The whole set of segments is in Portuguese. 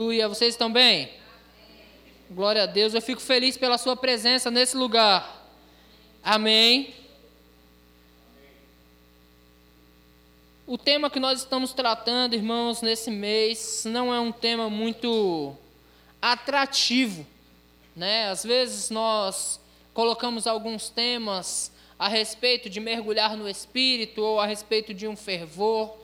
Aleluia, vocês estão bem? Glória a Deus, eu fico feliz pela sua presença nesse lugar. Amém. O tema que nós estamos tratando, irmãos, nesse mês, não é um tema muito atrativo, né? Às vezes nós colocamos alguns temas a respeito de mergulhar no espírito ou a respeito de um fervor,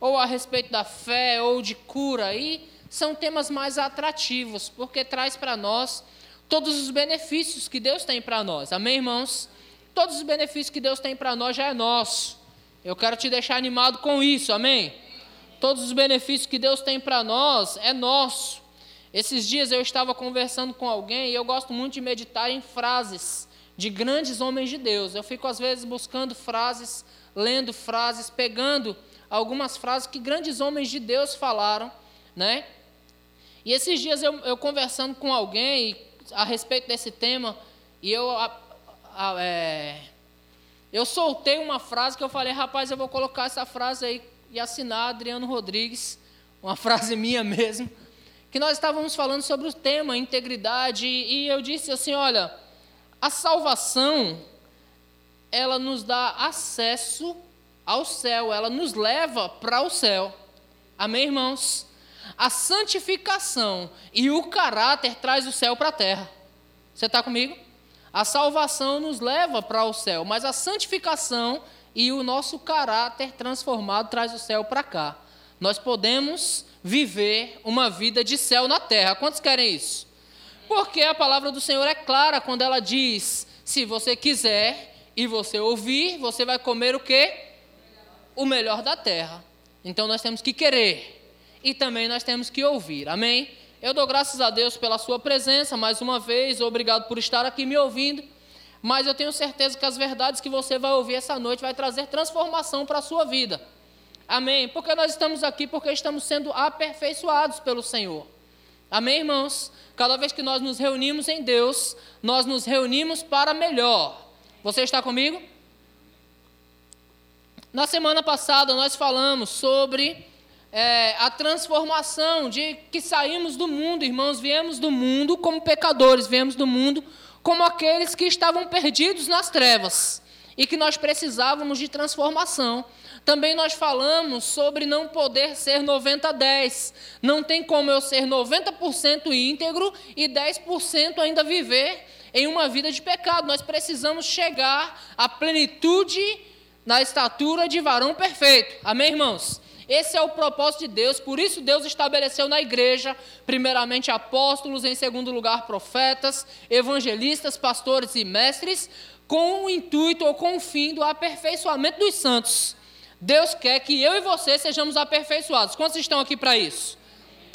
ou a respeito da fé ou de cura e são temas mais atrativos, porque traz para nós todos os benefícios que Deus tem para nós. Amém, irmãos? Todos os benefícios que Deus tem para nós já é nosso. Eu quero te deixar animado com isso, amém? Todos os benefícios que Deus tem para nós é nosso. Esses dias eu estava conversando com alguém e eu gosto muito de meditar em frases de grandes homens de Deus. Eu fico às vezes buscando frases, lendo frases, pegando algumas frases que grandes homens de Deus falaram, né? E esses dias eu, eu conversando com alguém a respeito desse tema, e eu, a, a, é, eu soltei uma frase que eu falei, rapaz, eu vou colocar essa frase aí e assinar Adriano Rodrigues, uma frase minha mesmo, que nós estávamos falando sobre o tema integridade, e eu disse assim, olha, a salvação, ela nos dá acesso ao céu, ela nos leva para o céu. Amém, irmãos? A santificação e o caráter traz o céu para a terra. Você está comigo? A salvação nos leva para o céu, mas a santificação e o nosso caráter transformado traz o céu para cá. Nós podemos viver uma vida de céu na terra. Quantos querem isso? Porque a palavra do Senhor é clara quando ela diz: se você quiser e você ouvir, você vai comer o quê? O melhor da terra. Então nós temos que querer e também nós temos que ouvir. Amém? Eu dou graças a Deus pela sua presença mais uma vez, obrigado por estar aqui me ouvindo. Mas eu tenho certeza que as verdades que você vai ouvir essa noite vai trazer transformação para a sua vida. Amém? Porque nós estamos aqui porque estamos sendo aperfeiçoados pelo Senhor. Amém, irmãos? Cada vez que nós nos reunimos em Deus, nós nos reunimos para melhor. Você está comigo? Na semana passada nós falamos sobre é, a transformação de que saímos do mundo, irmãos, viemos do mundo como pecadores, viemos do mundo como aqueles que estavam perdidos nas trevas e que nós precisávamos de transformação. Também nós falamos sobre não poder ser 90-10. Não tem como eu ser 90% íntegro e 10% ainda viver em uma vida de pecado. Nós precisamos chegar à plenitude na estatura de varão perfeito. Amém, irmãos? Esse é o propósito de Deus, por isso Deus estabeleceu na igreja, primeiramente apóstolos, em segundo lugar profetas, evangelistas, pastores e mestres, com o intuito ou com o fim do aperfeiçoamento dos santos. Deus quer que eu e você sejamos aperfeiçoados. Quantos estão aqui para isso?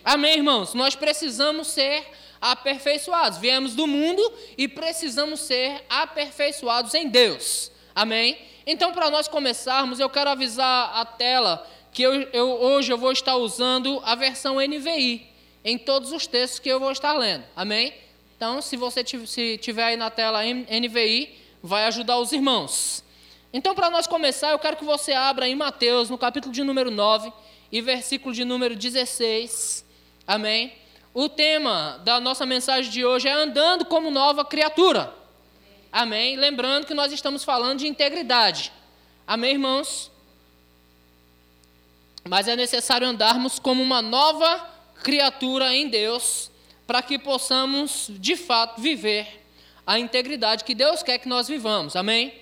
Amém, irmãos? Nós precisamos ser aperfeiçoados. Viemos do mundo e precisamos ser aperfeiçoados em Deus. Amém? Então, para nós começarmos, eu quero avisar a tela que eu, eu, hoje eu vou estar usando a versão NVI em todos os textos que eu vou estar lendo. Amém? Então, se você se tiver aí na tela NVI, vai ajudar os irmãos. Então, para nós começar, eu quero que você abra em Mateus, no capítulo de número 9 e versículo de número 16. Amém? O tema da nossa mensagem de hoje é andando como nova criatura. Amém? Lembrando que nós estamos falando de integridade. Amém, irmãos? Mas é necessário andarmos como uma nova criatura em Deus, para que possamos, de fato, viver a integridade que Deus quer que nós vivamos. Amém?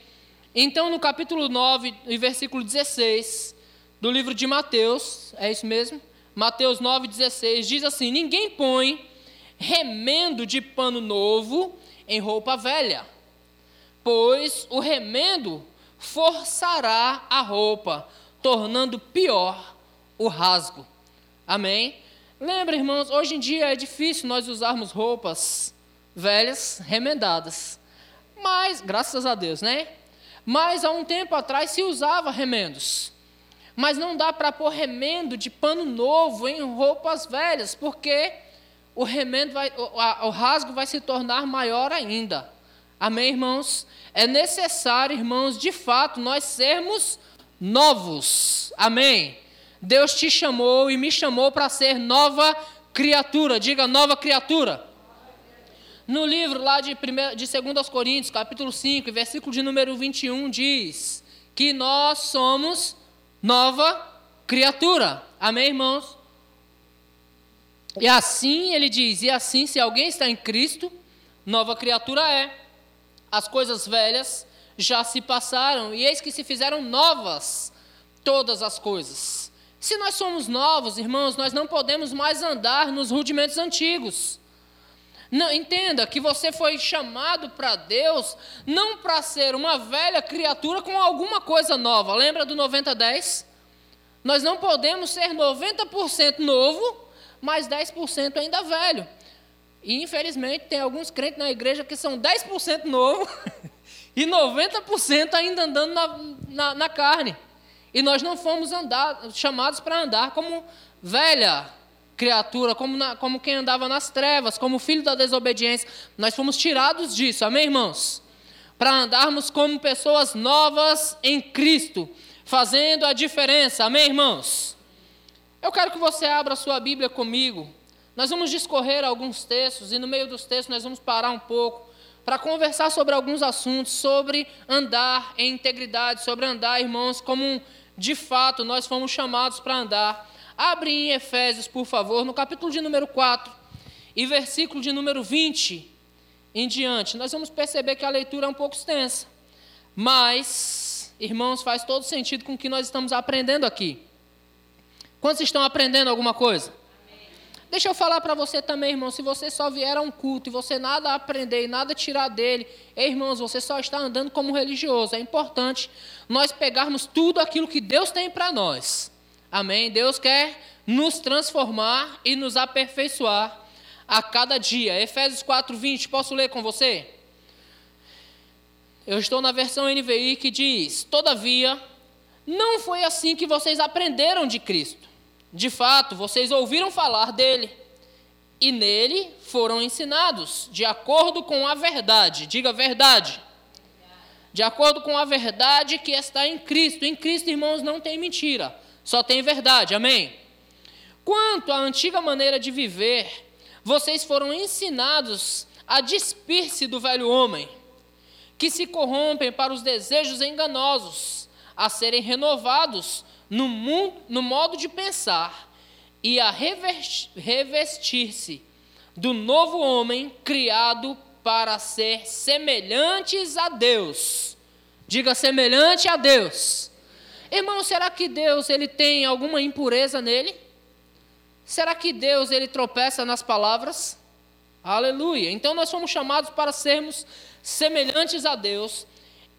Então, no capítulo 9, e versículo 16 do livro de Mateus, é isso mesmo? Mateus 9, 16, diz assim: Ninguém põe remendo de pano novo em roupa velha, pois o remendo forçará a roupa, tornando pior o rasgo. Amém? Lembra, irmãos, hoje em dia é difícil nós usarmos roupas velhas, remendadas. Mas, graças a Deus, né? Mas há um tempo atrás se usava remendos. Mas não dá para pôr remendo de pano novo em roupas velhas, porque o remendo vai, o, o rasgo vai se tornar maior ainda. Amém, irmãos? É necessário, irmãos, de fato, nós sermos novos. Amém? Deus te chamou e me chamou para ser nova criatura. Diga nova criatura. No livro lá de, primeiro, de 2 Coríntios, capítulo 5, versículo de número 21, diz que nós somos nova criatura. Amém, irmãos? E assim ele diz: e assim, se alguém está em Cristo, nova criatura é. As coisas velhas já se passaram, e eis que se fizeram novas todas as coisas. Se nós somos novos, irmãos, nós não podemos mais andar nos rudimentos antigos. Não, entenda que você foi chamado para Deus não para ser uma velha criatura com alguma coisa nova. Lembra do 90-10? Nós não podemos ser 90% novo, mas 10% ainda velho. E infelizmente tem alguns crentes na igreja que são 10% novo e 90% ainda andando na, na, na, carne. E nós não fomos andar, chamados para andar como velha criatura, como, na, como quem andava nas trevas, como filho da desobediência. Nós fomos tirados disso, amém, irmãos? Para andarmos como pessoas novas em Cristo, fazendo a diferença, amém, irmãos? Eu quero que você abra a sua Bíblia comigo. Nós vamos discorrer alguns textos e no meio dos textos nós vamos parar um pouco para conversar sobre alguns assuntos, sobre andar em integridade, sobre andar, irmãos, como de fato nós fomos chamados para andar. Abre em Efésios, por favor, no capítulo de número 4 e versículo de número 20 em diante. Nós vamos perceber que a leitura é um pouco extensa, mas, irmãos, faz todo sentido com o que nós estamos aprendendo aqui. Quantos estão aprendendo alguma coisa? Deixa eu falar para você também, irmão, se você só vier a um culto e você nada aprender e nada tirar dele, ei, irmãos, você só está andando como religioso. É importante nós pegarmos tudo aquilo que Deus tem para nós Amém? Deus quer nos transformar e nos aperfeiçoar a cada dia. Efésios 4:20, posso ler com você? Eu estou na versão NVI que diz: "Todavia, não foi assim que vocês aprenderam de Cristo. De fato, vocês ouviram falar dele e nele foram ensinados, de acordo com a verdade. Diga verdade. De acordo com a verdade que está em Cristo. Em Cristo, irmãos, não tem mentira só tem verdade, amém? Quanto à antiga maneira de viver, vocês foram ensinados a despir-se do velho homem, que se corrompem para os desejos enganosos, a serem renovados no, mundo, no modo de pensar e a revestir-se do novo homem criado para ser semelhantes a Deus. Diga semelhante a Deus. Irmão, será que Deus ele tem alguma impureza nele? Será que Deus ele tropeça nas palavras? Aleluia. Então nós fomos chamados para sermos semelhantes a Deus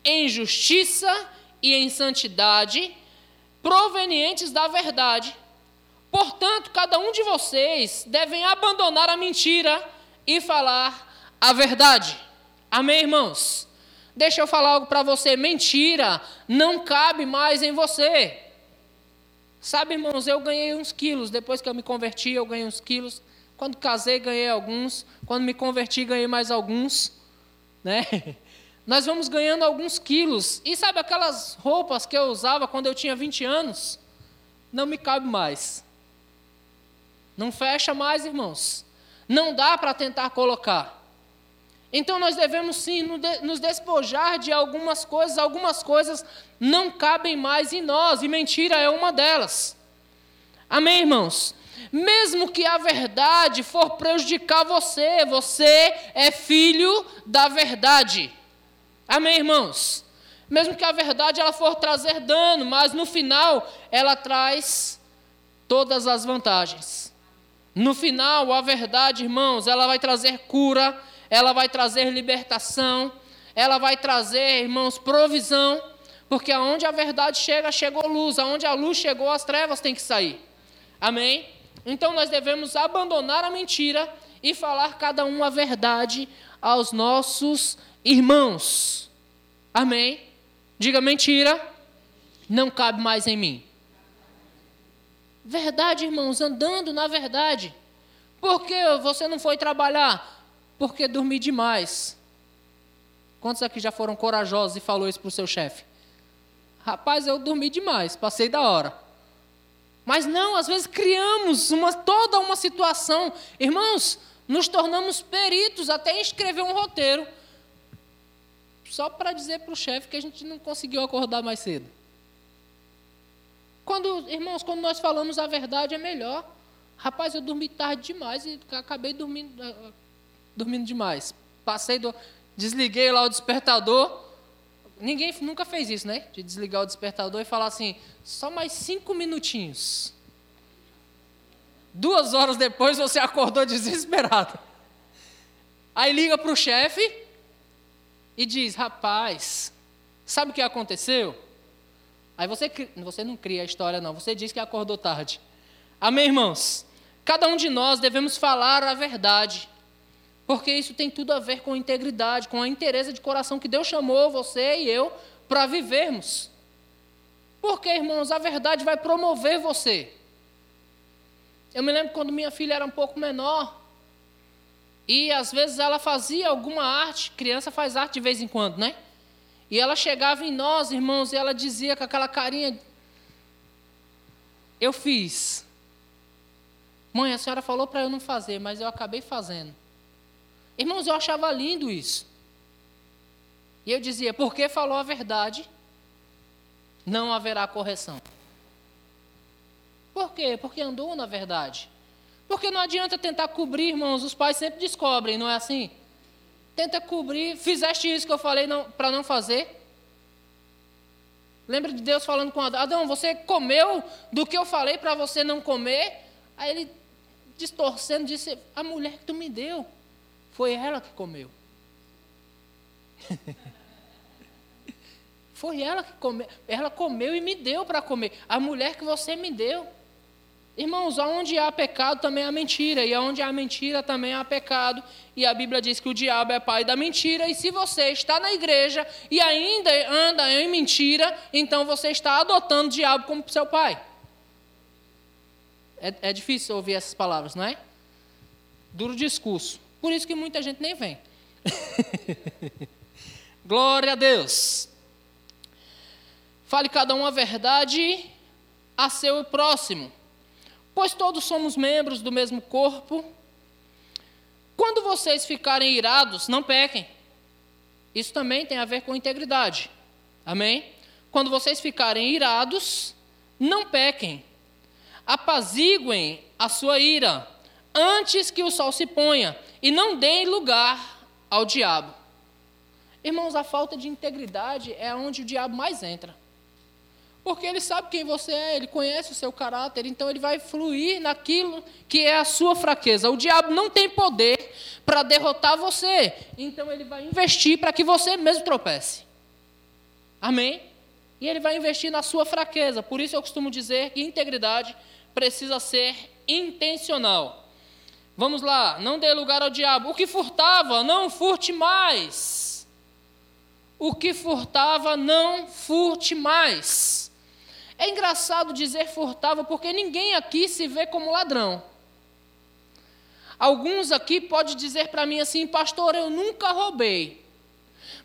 em justiça e em santidade, provenientes da verdade. Portanto, cada um de vocês devem abandonar a mentira e falar a verdade. Amém, irmãos? Deixa eu falar algo para você: mentira não cabe mais em você. Sabe, irmãos, eu ganhei uns quilos. Depois que eu me converti, eu ganhei uns quilos. Quando casei, ganhei alguns. Quando me converti, ganhei mais alguns. Né? Nós vamos ganhando alguns quilos. E sabe aquelas roupas que eu usava quando eu tinha 20 anos? Não me cabe mais. Não fecha mais, irmãos. Não dá para tentar colocar. Então nós devemos sim nos despojar de algumas coisas, algumas coisas não cabem mais em nós, e mentira é uma delas. Amém, irmãos? Mesmo que a verdade for prejudicar você, você é filho da verdade. Amém, irmãos? Mesmo que a verdade ela for trazer dano, mas no final ela traz todas as vantagens. No final, a verdade, irmãos, ela vai trazer cura, ela vai trazer libertação, ela vai trazer, irmãos, provisão, porque aonde a verdade chega, chegou luz, aonde a luz chegou, as trevas têm que sair. Amém? Então nós devemos abandonar a mentira e falar cada um a verdade aos nossos irmãos. Amém? Diga mentira, não cabe mais em mim. Verdade, irmãos, andando na verdade. Por que você não foi trabalhar? porque dormi demais. Quantos aqui já foram corajosos e falou isso para o seu chefe? Rapaz, eu dormi demais, passei da hora. Mas não, às vezes criamos uma, toda uma situação. Irmãos, nos tornamos peritos até em escrever um roteiro. Só para dizer para o chefe que a gente não conseguiu acordar mais cedo. Quando, irmãos, quando nós falamos a verdade é melhor. Rapaz, eu dormi tarde demais e acabei dormindo, ah, dormindo demais. Passei do. Desliguei lá o despertador. Ninguém nunca fez isso, né? De desligar o despertador e falar assim, só mais cinco minutinhos. Duas horas depois você acordou desesperado. Aí liga para o chefe e diz: Rapaz, sabe o que aconteceu? Aí você, você não cria a história, não. Você diz que acordou tarde. Amém, irmãos? Cada um de nós devemos falar a verdade. Porque isso tem tudo a ver com integridade, com a interesse de coração que Deus chamou você e eu para vivermos. Porque, irmãos, a verdade vai promover você. Eu me lembro quando minha filha era um pouco menor. E às vezes ela fazia alguma arte, criança faz arte de vez em quando, né? E ela chegava em nós, irmãos, e ela dizia com aquela carinha: Eu fiz. Mãe, a senhora falou para eu não fazer, mas eu acabei fazendo. Irmãos, eu achava lindo isso. E eu dizia: porque falou a verdade, não haverá correção. Por quê? Porque andou na verdade. Porque não adianta tentar cobrir, irmãos, os pais sempre descobrem, não é assim? Tenta cobrir, fizeste isso que eu falei para não fazer. Lembra de Deus falando com Adão: Adão, você comeu do que eu falei para você não comer? Aí ele, distorcendo, disse: A mulher que tu me deu. Foi ela que comeu. Foi ela que comeu. Ela comeu e me deu para comer. A mulher que você me deu. Irmãos, onde há pecado também há mentira, e onde há mentira também há pecado. E a Bíblia diz que o diabo é pai da mentira, e se você está na igreja e ainda anda em mentira, então você está adotando o diabo como seu pai. É, é difícil ouvir essas palavras, não é? Duro discurso. Por isso que muita gente nem vem. Glória a Deus. Fale cada um a verdade a seu próximo, pois todos somos membros do mesmo corpo. Quando vocês ficarem irados, não pequem. Isso também tem a ver com integridade. Amém? Quando vocês ficarem irados, não pequem. Apaziguem a sua ira antes que o sol se ponha e não deem lugar ao diabo. Irmãos, a falta de integridade é onde o diabo mais entra. Porque ele sabe quem você é, ele conhece o seu caráter, então ele vai fluir naquilo que é a sua fraqueza. O diabo não tem poder para derrotar você, então ele vai investir para que você mesmo tropece. Amém? E ele vai investir na sua fraqueza. Por isso eu costumo dizer que integridade precisa ser intencional. Vamos lá, não dê lugar ao diabo. O que furtava, não furte mais. O que furtava, não furte mais. É engraçado dizer furtava, porque ninguém aqui se vê como ladrão. Alguns aqui podem dizer para mim assim, pastor, eu nunca roubei.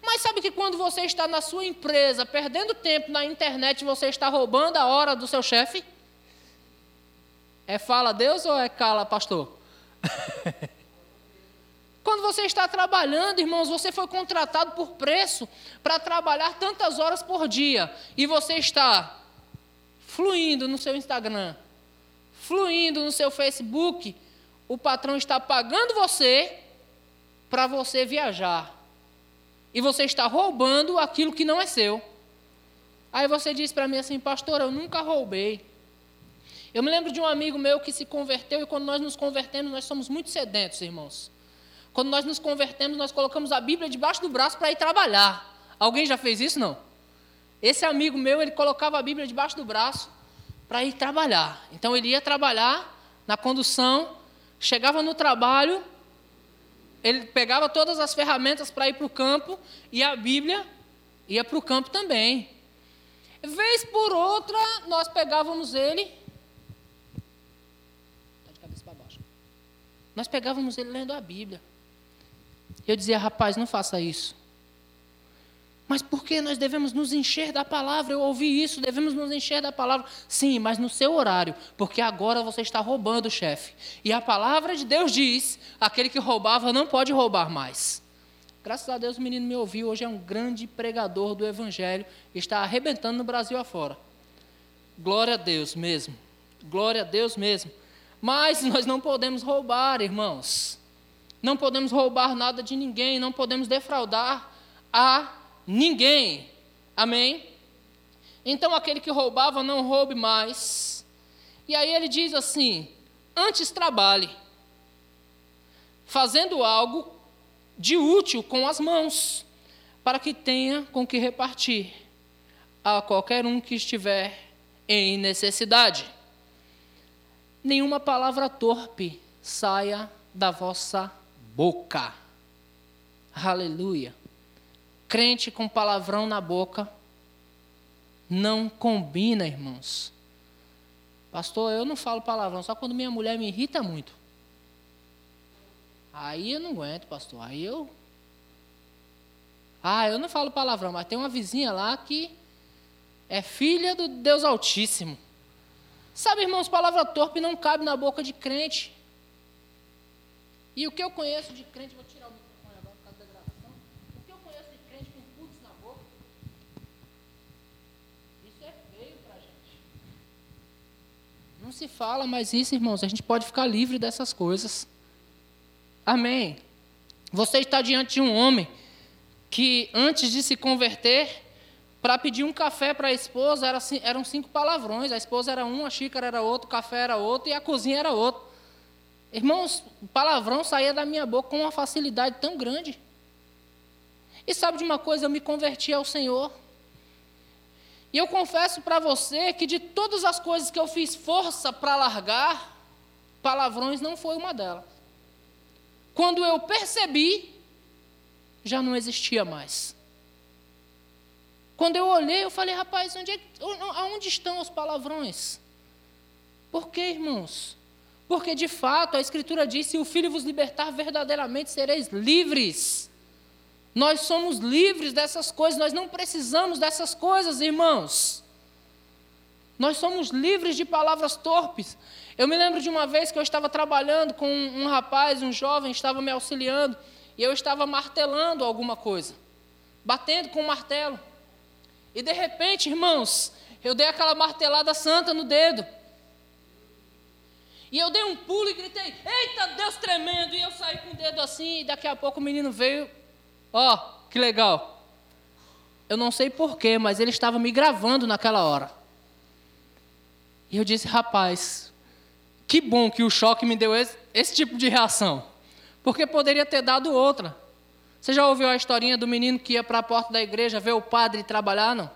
Mas sabe que quando você está na sua empresa, perdendo tempo na internet, você está roubando a hora do seu chefe? É fala Deus ou é cala, pastor? Quando você está trabalhando, irmãos, você foi contratado por preço para trabalhar tantas horas por dia e você está fluindo no seu Instagram, fluindo no seu Facebook, o patrão está pagando você para você viajar. E você está roubando aquilo que não é seu. Aí você diz para mim assim, pastor, eu nunca roubei. Eu me lembro de um amigo meu que se converteu e quando nós nos convertemos, nós somos muito sedentos, irmãos. Quando nós nos convertemos, nós colocamos a Bíblia debaixo do braço para ir trabalhar. Alguém já fez isso? Não? Esse amigo meu, ele colocava a Bíblia debaixo do braço para ir trabalhar. Então ele ia trabalhar na condução, chegava no trabalho, ele pegava todas as ferramentas para ir para o campo e a Bíblia ia para o campo também. Vez por outra, nós pegávamos ele Nós pegávamos ele lendo a Bíblia. Eu dizia, rapaz, não faça isso. Mas por que nós devemos nos encher da palavra? Eu ouvi isso, devemos nos encher da palavra. Sim, mas no seu horário, porque agora você está roubando, chefe. E a palavra de Deus diz: aquele que roubava não pode roubar mais. Graças a Deus o menino me ouviu, hoje é um grande pregador do Evangelho, está arrebentando no Brasil afora. Glória a Deus mesmo. Glória a Deus mesmo. Mas nós não podemos roubar, irmãos. Não podemos roubar nada de ninguém, não podemos defraudar a ninguém. Amém? Então aquele que roubava, não roube mais. E aí ele diz assim: antes trabalhe, fazendo algo de útil com as mãos, para que tenha com que repartir a qualquer um que estiver em necessidade. Nenhuma palavra torpe saia da vossa boca. Aleluia crente com palavrão na boca não combina, irmãos. Pastor, eu não falo palavrão, só quando minha mulher me irrita muito. Aí eu não aguento, pastor. Aí eu. Ah, eu não falo palavrão, mas tem uma vizinha lá que é filha do Deus Altíssimo. Sabe, irmãos, palavra torpe não cabe na boca de crente. E o que eu conheço de crente, vou tirar o Não se fala mais isso, irmãos. A gente pode ficar livre dessas coisas. Amém. Você está diante de um homem que, antes de se converter, para pedir um café para a esposa, era, eram cinco palavrões. A esposa era um, a xícara era outro, o café era outro e a cozinha era outro. Irmãos, o palavrão saía da minha boca com uma facilidade tão grande. E sabe de uma coisa? Eu me converti ao Senhor. E eu confesso para você que de todas as coisas que eu fiz força para largar, palavrões não foi uma delas. Quando eu percebi, já não existia mais. Quando eu olhei, eu falei, rapaz, onde é, aonde estão os palavrões? Por quê, irmãos? Porque de fato a Escritura diz: se o Filho vos libertar, verdadeiramente sereis livres. Nós somos livres dessas coisas, nós não precisamos dessas coisas, irmãos. Nós somos livres de palavras torpes. Eu me lembro de uma vez que eu estava trabalhando com um rapaz, um jovem, estava me auxiliando, e eu estava martelando alguma coisa, batendo com um martelo. E de repente, irmãos, eu dei aquela martelada santa no dedo. E eu dei um pulo e gritei: Eita, Deus tremendo! E eu saí com o dedo assim, e daqui a pouco o menino veio Ó, oh, que legal. Eu não sei porquê, mas ele estava me gravando naquela hora. E eu disse, rapaz, que bom que o choque me deu esse, esse tipo de reação. Porque poderia ter dado outra. Você já ouviu a historinha do menino que ia para a porta da igreja ver o padre trabalhar, não?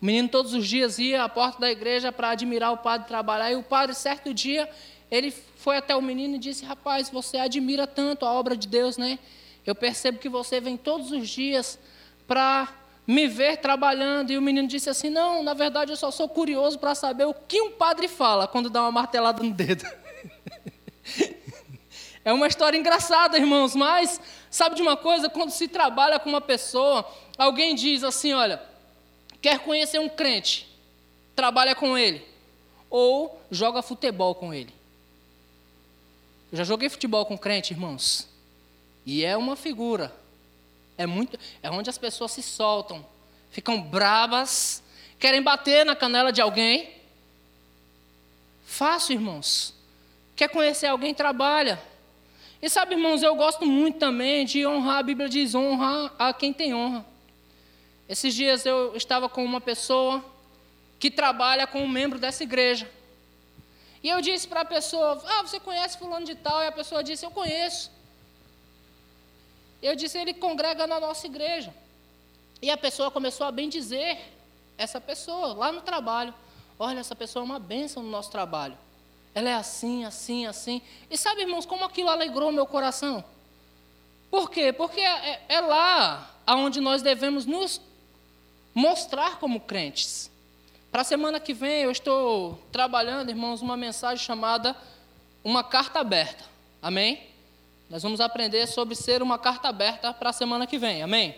O menino todos os dias ia à porta da igreja para admirar o padre trabalhar. E o padre, certo dia, ele foi até o menino e disse: Rapaz, você admira tanto a obra de Deus, né? Eu percebo que você vem todos os dias para me ver trabalhando. E o menino disse assim: Não, na verdade eu só sou curioso para saber o que um padre fala quando dá uma martelada no dedo. é uma história engraçada, irmãos, mas sabe de uma coisa? Quando se trabalha com uma pessoa, alguém diz assim: Olha, quer conhecer um crente? Trabalha com ele. Ou joga futebol com ele. Eu já joguei futebol com crente, irmãos. E é uma figura. É muito, é onde as pessoas se soltam, ficam bravas, querem bater na canela de alguém. Fácil, irmãos. Quer conhecer alguém, trabalha. E sabe, irmãos, eu gosto muito também de honrar, a Bíblia diz honra a quem tem honra. Esses dias eu estava com uma pessoa que trabalha com um membro dessa igreja. E eu disse para a pessoa: Ah, você conhece Fulano de Tal? E a pessoa disse: Eu conheço. Eu disse, ele congrega na nossa igreja. E a pessoa começou a bendizer essa pessoa lá no trabalho. Olha, essa pessoa é uma bênção no nosso trabalho. Ela é assim, assim, assim. E sabe, irmãos, como aquilo alegrou meu coração? Por quê? Porque é, é, é lá aonde nós devemos nos mostrar como crentes. Para a semana que vem eu estou trabalhando, irmãos, uma mensagem chamada Uma Carta Aberta. Amém? Nós vamos aprender sobre ser uma carta aberta para a semana que vem, amém?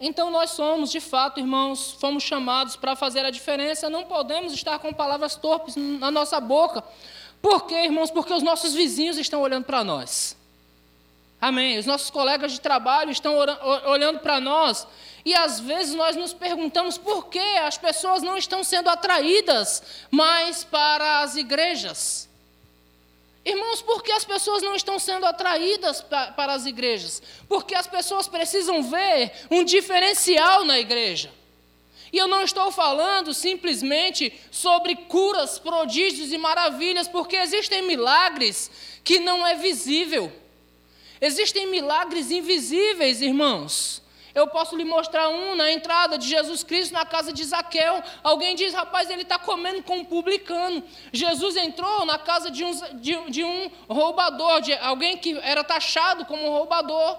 Então nós somos, de fato, irmãos, fomos chamados para fazer a diferença, não podemos estar com palavras torpes na nossa boca. Por quê, irmãos? Porque os nossos vizinhos estão olhando para nós. Amém. Os nossos colegas de trabalho estão olhando para nós. E às vezes nós nos perguntamos por que as pessoas não estão sendo atraídas mais para as igrejas. Irmãos, por que as pessoas não estão sendo atraídas para as igrejas? Porque as pessoas precisam ver um diferencial na igreja. E eu não estou falando simplesmente sobre curas, prodígios e maravilhas, porque existem milagres que não é visível. Existem milagres invisíveis, irmãos. Eu posso lhe mostrar um na entrada de Jesus Cristo na casa de Zaqueu. Alguém diz, rapaz, ele está comendo com um publicano. Jesus entrou na casa de um, de, de um roubador, de alguém que era taxado como roubador,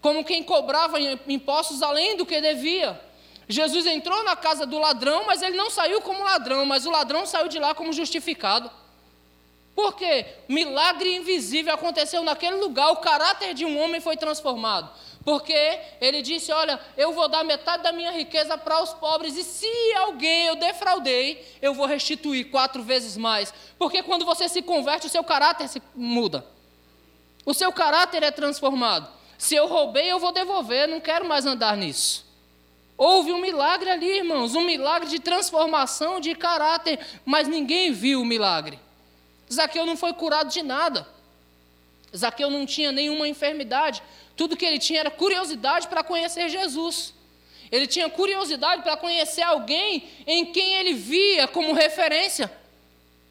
como quem cobrava impostos além do que devia. Jesus entrou na casa do ladrão, mas ele não saiu como ladrão, mas o ladrão saiu de lá como justificado. Por quê? Milagre invisível aconteceu naquele lugar, o caráter de um homem foi transformado. Porque ele disse: Olha, eu vou dar metade da minha riqueza para os pobres, e se alguém eu defraudei, eu vou restituir quatro vezes mais. Porque quando você se converte, o seu caráter se muda. O seu caráter é transformado. Se eu roubei, eu vou devolver, não quero mais andar nisso. Houve um milagre ali, irmãos, um milagre de transformação de caráter, mas ninguém viu o milagre. Zaqueu não foi curado de nada. Zaqueu não tinha nenhuma enfermidade, tudo que ele tinha era curiosidade para conhecer Jesus. Ele tinha curiosidade para conhecer alguém em quem ele via como referência.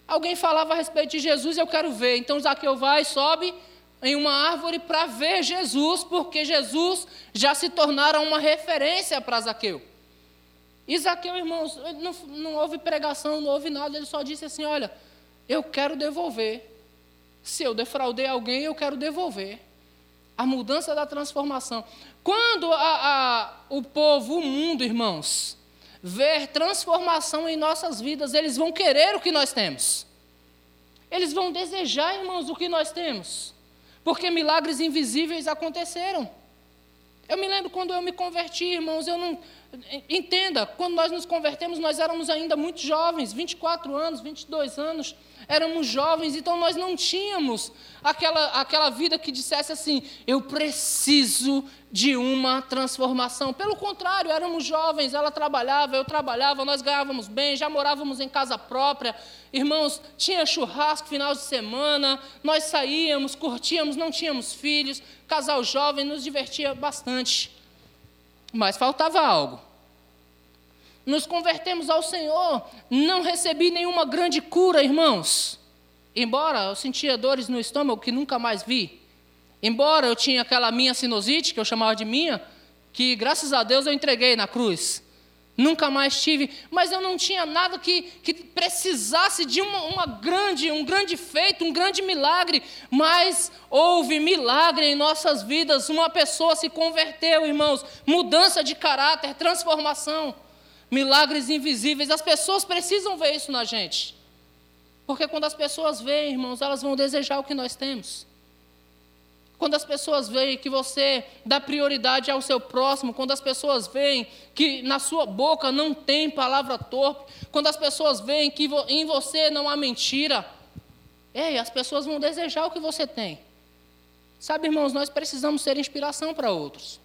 Alguém falava a respeito de Jesus, eu quero ver. Então Zaqueu vai, sobe em uma árvore para ver Jesus, porque Jesus já se tornara uma referência para Zaqueu. E Zaqueu, irmãos, não, não houve pregação, não houve nada, ele só disse assim: Olha, eu quero devolver. Se eu defraudei alguém, eu quero devolver a mudança da transformação. Quando a, a, o povo, o mundo, irmãos, ver transformação em nossas vidas, eles vão querer o que nós temos. Eles vão desejar, irmãos, o que nós temos. Porque milagres invisíveis aconteceram. Eu me lembro quando eu me converti, irmãos, eu não. Entenda, quando nós nos convertemos, nós éramos ainda muito jovens, 24 anos, 22 anos éramos jovens, então nós não tínhamos aquela, aquela vida que dissesse assim: eu preciso de uma transformação. Pelo contrário, éramos jovens, ela trabalhava, eu trabalhava, nós ganhávamos bem, já morávamos em casa própria. Irmãos, tinha churrasco final de semana, nós saíamos, curtíamos, não tínhamos filhos, casal jovem, nos divertia bastante. Mas faltava algo nos convertemos ao Senhor, não recebi nenhuma grande cura, irmãos. Embora eu sentia dores no estômago que nunca mais vi. Embora eu tinha aquela minha sinusite, que eu chamava de minha, que graças a Deus eu entreguei na cruz. Nunca mais tive, mas eu não tinha nada que, que precisasse de uma, uma grande, um grande feito, um grande milagre. Mas houve milagre em nossas vidas. Uma pessoa se converteu, irmãos. Mudança de caráter, transformação milagres invisíveis. As pessoas precisam ver isso na gente. Porque quando as pessoas veem, irmãos, elas vão desejar o que nós temos. Quando as pessoas veem que você dá prioridade ao seu próximo, quando as pessoas veem que na sua boca não tem palavra torpe, quando as pessoas veem que em você não há mentira, ei, as pessoas vão desejar o que você tem. Sabe, irmãos, nós precisamos ser inspiração para outros.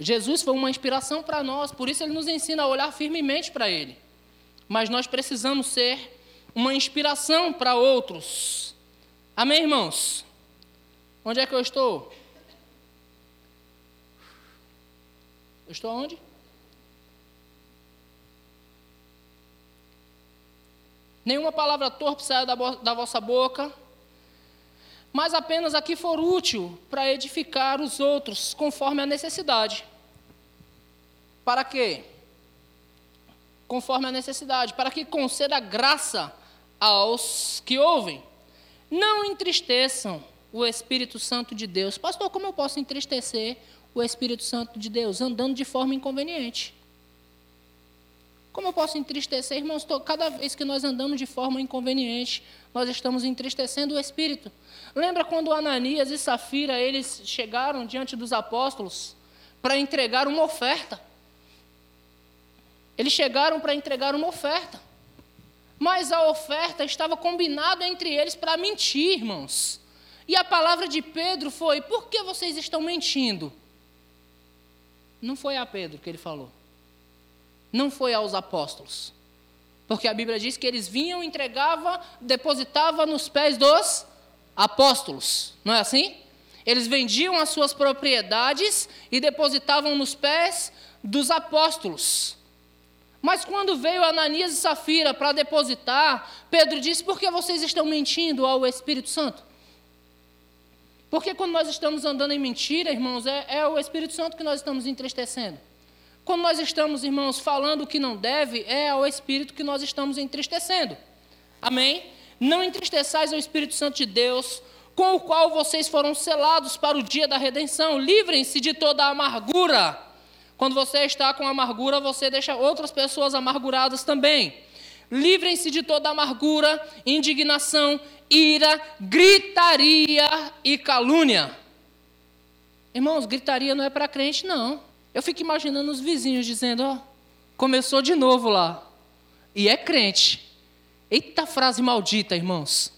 Jesus foi uma inspiração para nós, por isso ele nos ensina a olhar firmemente para ele. Mas nós precisamos ser uma inspiração para outros. Amém, irmãos? Onde é que eu estou? Eu estou onde? Nenhuma palavra torpe saia da, da vossa boca, mas apenas a que for útil para edificar os outros, conforme a necessidade. Para quê? Conforme a necessidade, para que conceda graça aos que ouvem. Não entristeçam o Espírito Santo de Deus. Pastor, como eu posso entristecer o Espírito Santo de Deus? Andando de forma inconveniente. Como eu posso entristecer, irmãos? Cada vez que nós andamos de forma inconveniente, nós estamos entristecendo o Espírito. Lembra quando Ananias e Safira eles chegaram diante dos apóstolos para entregar uma oferta. Eles chegaram para entregar uma oferta. Mas a oferta estava combinada entre eles para mentir, irmãos. E a palavra de Pedro foi: Por que vocês estão mentindo? Não foi a Pedro que ele falou. Não foi aos apóstolos. Porque a Bíblia diz que eles vinham, entregavam, depositavam nos pés dos apóstolos. Não é assim? Eles vendiam as suas propriedades e depositavam nos pés dos apóstolos. Mas quando veio Ananias e Safira para depositar, Pedro disse: Por que vocês estão mentindo ao Espírito Santo? Porque quando nós estamos andando em mentira, irmãos, é, é o Espírito Santo que nós estamos entristecendo. Quando nós estamos, irmãos, falando o que não deve, é ao Espírito que nós estamos entristecendo. Amém? Não entristeçais ao Espírito Santo de Deus, com o qual vocês foram selados para o dia da redenção. Livrem-se de toda a amargura quando você está com amargura, você deixa outras pessoas amarguradas também. Livrem-se de toda amargura, indignação, ira, gritaria e calúnia. Irmãos, gritaria não é para crente, não. Eu fico imaginando os vizinhos dizendo: ó, começou de novo lá. E é crente. Eita frase maldita, irmãos.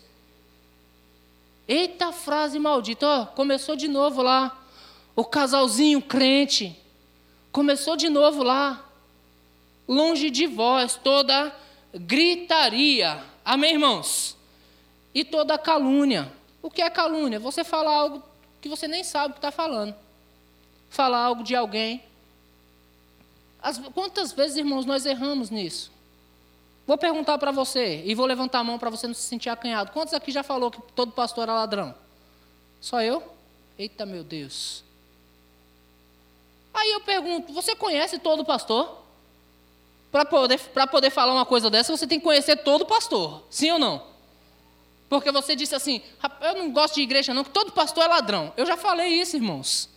Eita frase maldita, ó, começou de novo lá. O casalzinho crente. Começou de novo lá. Longe de vós toda gritaria. Amém, irmãos? E toda calúnia. O que é calúnia? Você falar algo que você nem sabe o que está falando. Falar algo de alguém. As, quantas vezes, irmãos, nós erramos nisso? Vou perguntar para você e vou levantar a mão para você não se sentir acanhado. Quantos aqui já falou que todo pastor era ladrão? Só eu? Eita, meu Deus. Aí eu pergunto: você conhece todo pastor? Para poder, poder falar uma coisa dessa, você tem que conhecer todo pastor. Sim ou não? Porque você disse assim: eu não gosto de igreja, não, que todo pastor é ladrão. Eu já falei isso, irmãos.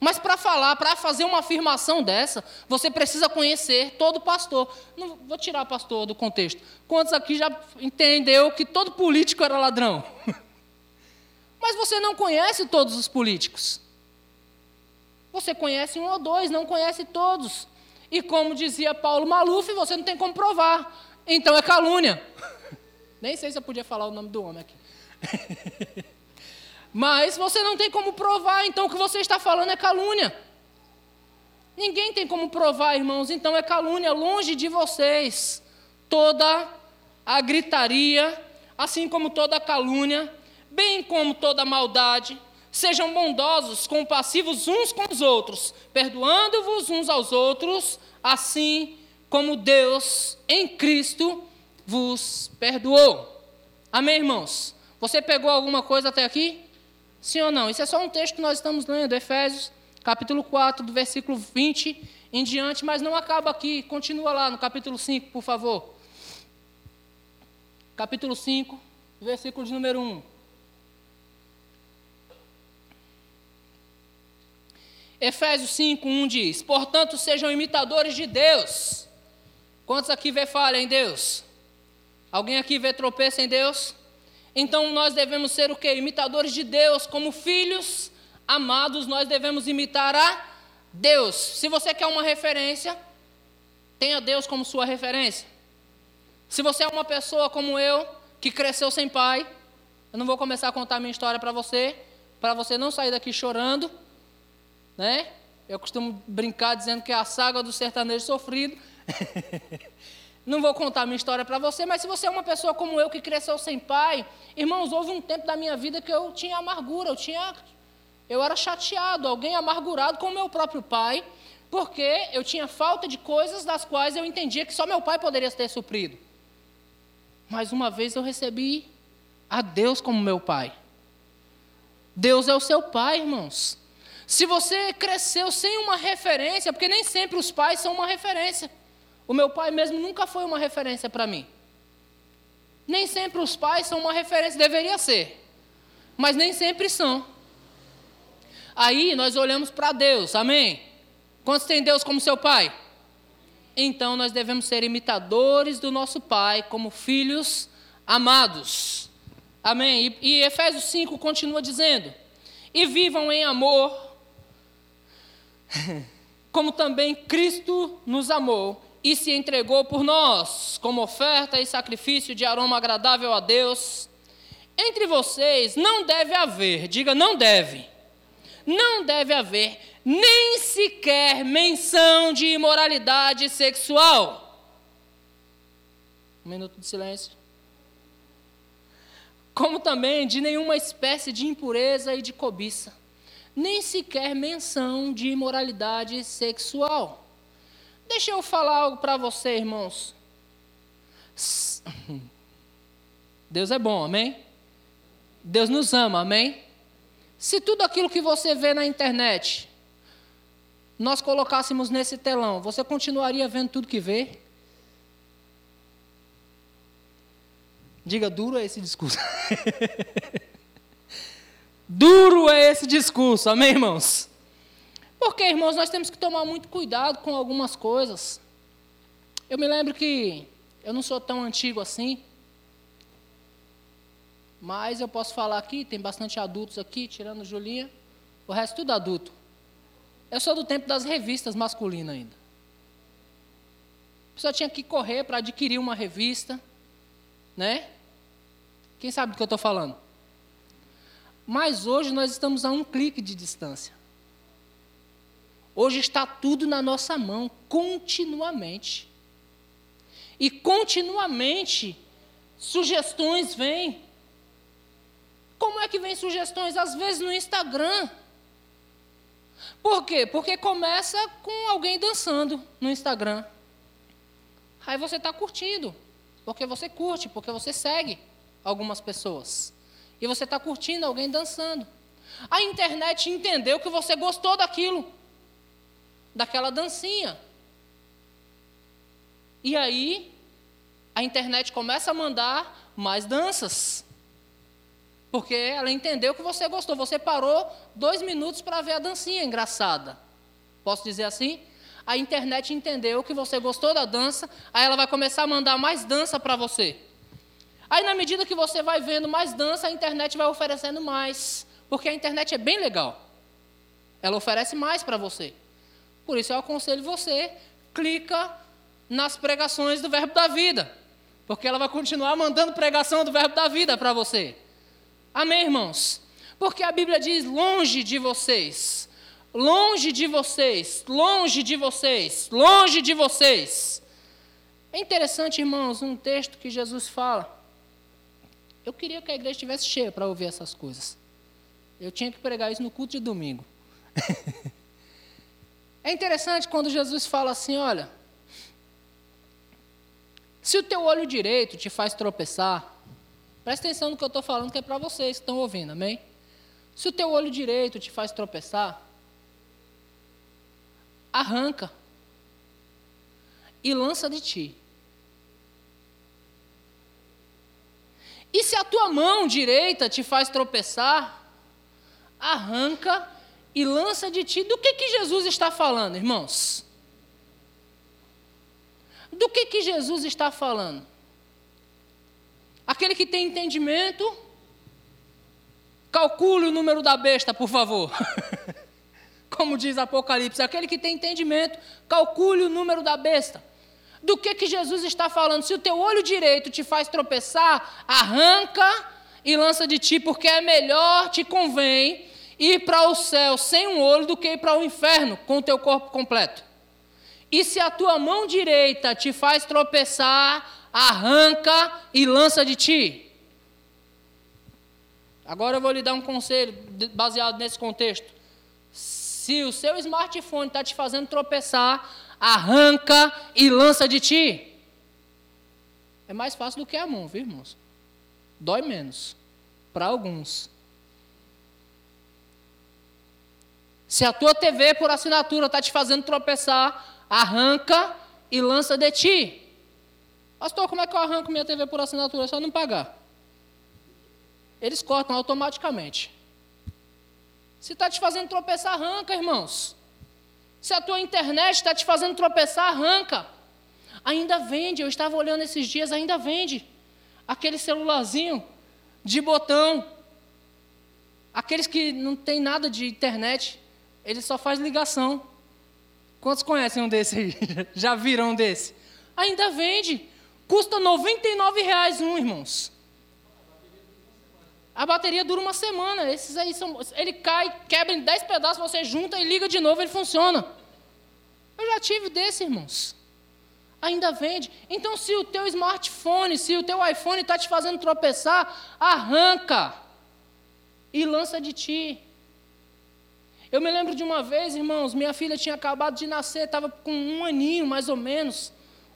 Mas para falar, para fazer uma afirmação dessa, você precisa conhecer todo pastor. Não vou tirar pastor do contexto. Quantos aqui já entendeu que todo político era ladrão? Mas você não conhece todos os políticos. Você conhece um ou dois, não conhece todos. E como dizia Paulo Maluf, você não tem como provar. Então é calúnia. Nem sei se eu podia falar o nome do homem aqui. Mas você não tem como provar, então o que você está falando é calúnia. Ninguém tem como provar, irmãos, então é calúnia longe de vocês. Toda a gritaria, assim como toda a calúnia, bem como toda a maldade, Sejam bondosos, compassivos uns com os outros, perdoando-vos uns aos outros, assim como Deus em Cristo vos perdoou. Amém, irmãos? Você pegou alguma coisa até aqui? Sim ou não? Isso é só um texto que nós estamos lendo, Efésios, capítulo 4, do versículo 20 em diante, mas não acaba aqui, continua lá no capítulo 5, por favor. Capítulo 5, versículo de número 1. Efésios 5, 1 diz: Portanto, sejam imitadores de Deus. Quantos aqui vê falha em Deus? Alguém aqui vê tropeço em Deus? Então nós devemos ser o que? Imitadores de Deus, como filhos amados, nós devemos imitar a Deus. Se você quer uma referência, tenha Deus como sua referência. Se você é uma pessoa como eu, que cresceu sem pai, eu não vou começar a contar minha história para você, para você não sair daqui chorando né? Eu costumo brincar dizendo que é a saga do sertanejo sofrido. Não vou contar minha história para você, mas se você é uma pessoa como eu que cresceu sem pai, irmãos, houve um tempo da minha vida que eu tinha amargura, eu tinha eu era chateado, alguém amargurado com o meu próprio pai, porque eu tinha falta de coisas das quais eu entendia que só meu pai poderia ter suprido. Mas uma vez eu recebi a Deus como meu pai. Deus é o seu pai, irmãos. Se você cresceu sem uma referência, porque nem sempre os pais são uma referência. O meu pai mesmo nunca foi uma referência para mim. Nem sempre os pais são uma referência, deveria ser, mas nem sempre são. Aí nós olhamos para Deus, amém? Quantos tem Deus como seu pai? Então nós devemos ser imitadores do nosso pai, como filhos amados. Amém? E, e Efésios 5 continua dizendo: E vivam em amor como também Cristo nos amou e se entregou por nós, como oferta e sacrifício de aroma agradável a Deus. Entre vocês não deve haver, diga não deve, não deve haver nem sequer menção de imoralidade sexual. Um minuto de silêncio. Como também de nenhuma espécie de impureza e de cobiça, nem sequer menção de imoralidade sexual. Deixa eu falar algo para você, irmãos. Deus é bom, amém? Deus nos ama, amém? Se tudo aquilo que você vê na internet nós colocássemos nesse telão, você continuaria vendo tudo que vê? Diga, duro é esse discurso. duro é esse discurso, amém, irmãos? Porque, irmãos, nós temos que tomar muito cuidado com algumas coisas. Eu me lembro que eu não sou tão antigo assim, mas eu posso falar aqui, tem bastante adultos aqui, tirando Julinha, o resto tudo adulto. Eu sou do tempo das revistas masculinas ainda. A pessoa tinha que correr para adquirir uma revista, né? Quem sabe do que eu estou falando? Mas hoje nós estamos a um clique de distância. Hoje está tudo na nossa mão, continuamente. E continuamente sugestões vêm. Como é que vem sugestões? Às vezes no Instagram. Por quê? Porque começa com alguém dançando no Instagram. Aí você está curtindo, porque você curte, porque você segue algumas pessoas. E você está curtindo alguém dançando. A internet entendeu que você gostou daquilo, daquela dancinha. E aí, a internet começa a mandar mais danças. Porque ela entendeu que você gostou. Você parou dois minutos para ver a dancinha engraçada. Posso dizer assim? A internet entendeu que você gostou da dança, aí ela vai começar a mandar mais dança para você. Aí, na medida que você vai vendo mais dança, a internet vai oferecendo mais. Porque a internet é bem legal. Ela oferece mais para você. Por isso eu aconselho você, clica nas pregações do Verbo da Vida. Porque ela vai continuar mandando pregação do Verbo da Vida para você. Amém, irmãos? Porque a Bíblia diz: longe de vocês, longe de vocês, longe de vocês, longe de vocês. É interessante, irmãos, um texto que Jesus fala. Eu queria que a igreja estivesse cheia para ouvir essas coisas. Eu tinha que pregar isso no culto de domingo. é interessante quando Jesus fala assim: olha, se o teu olho direito te faz tropeçar, Presta atenção no que eu estou falando, que é para vocês que estão ouvindo, amém? Se o teu olho direito te faz tropeçar, arranca e lança de ti. E se a tua mão direita te faz tropeçar, arranca e lança de ti. Do que, que Jesus está falando, irmãos? Do que, que Jesus está falando? Aquele que tem entendimento, calcule o número da besta, por favor. Como diz Apocalipse, aquele que tem entendimento, calcule o número da besta. Do que que Jesus está falando? Se o teu olho direito te faz tropeçar, arranca e lança de ti, porque é melhor te convém ir para o céu sem um olho do que ir para o inferno com o teu corpo completo. E se a tua mão direita te faz tropeçar, arranca e lança de ti. Agora eu vou lhe dar um conselho baseado nesse contexto. Se o seu smartphone está te fazendo tropeçar, arranca e lança de ti. É mais fácil do que a mão, viu, irmãos? Dói menos. Para alguns. Se a tua TV por assinatura está te fazendo tropeçar, arranca e lança de ti. Pastor, como é que eu arranco minha TV por assinatura? É só não pagar. Eles cortam automaticamente. Se está te fazendo tropeçar, arranca, irmãos. Se a tua internet está te fazendo tropeçar, arranca. Ainda vende, eu estava olhando esses dias, ainda vende. Aquele celularzinho de botão. Aqueles que não tem nada de internet, ele só faz ligação. Quantos conhecem um desse aí? Já viram um desse? Ainda vende. Custa R$ 99,00 um, irmãos. A bateria dura uma semana. Esses aí são. Ele cai, quebra em 10 pedaços, você junta e liga de novo, ele funciona. Eu já tive desse, irmãos. Ainda vende. Então, se o teu smartphone, se o teu iPhone está te fazendo tropeçar, arranca e lança de ti. Eu me lembro de uma vez, irmãos, minha filha tinha acabado de nascer, estava com um aninho mais ou menos,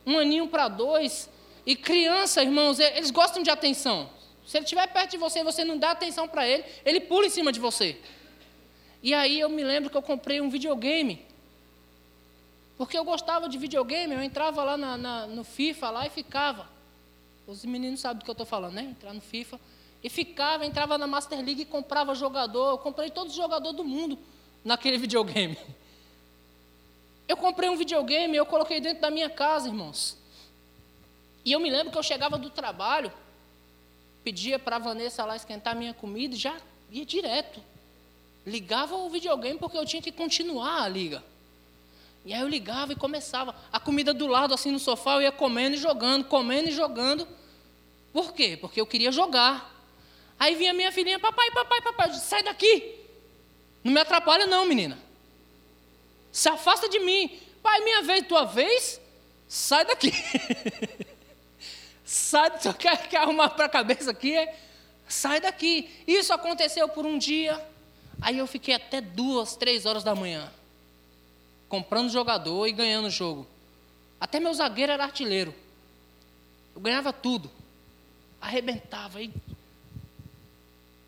um aninho para dois. E criança, irmãos, eles gostam de atenção. Se ele estiver perto de você e você não dá atenção para ele, ele pula em cima de você. E aí eu me lembro que eu comprei um videogame. Porque eu gostava de videogame, eu entrava lá na, na, no FIFA lá e ficava. Os meninos sabem do que eu estou falando, né? Entrar no FIFA. E ficava, entrava na Master League e comprava jogador. Eu comprei todos os jogadores do mundo naquele videogame. Eu comprei um videogame, eu coloquei dentro da minha casa, irmãos. E eu me lembro que eu chegava do trabalho, pedia para a Vanessa lá esquentar minha comida e já ia direto. Ligava o videogame porque eu tinha que continuar a liga. E aí eu ligava e começava. A comida do lado, assim, no sofá, eu ia comendo e jogando, comendo e jogando. Por quê? Porque eu queria jogar. Aí vinha minha filhinha, papai, papai, papai, disse, sai daqui. Não me atrapalha não, menina. Se afasta de mim. Pai, minha vez, tua vez, sai daqui. sai, tu quer, quer arrumar para a cabeça aqui? É? Sai daqui. Isso aconteceu por um dia. Aí eu fiquei até duas, três horas da manhã comprando jogador e ganhando o jogo. Até meu zagueiro era artilheiro. Eu ganhava tudo. Arrebentava. aí.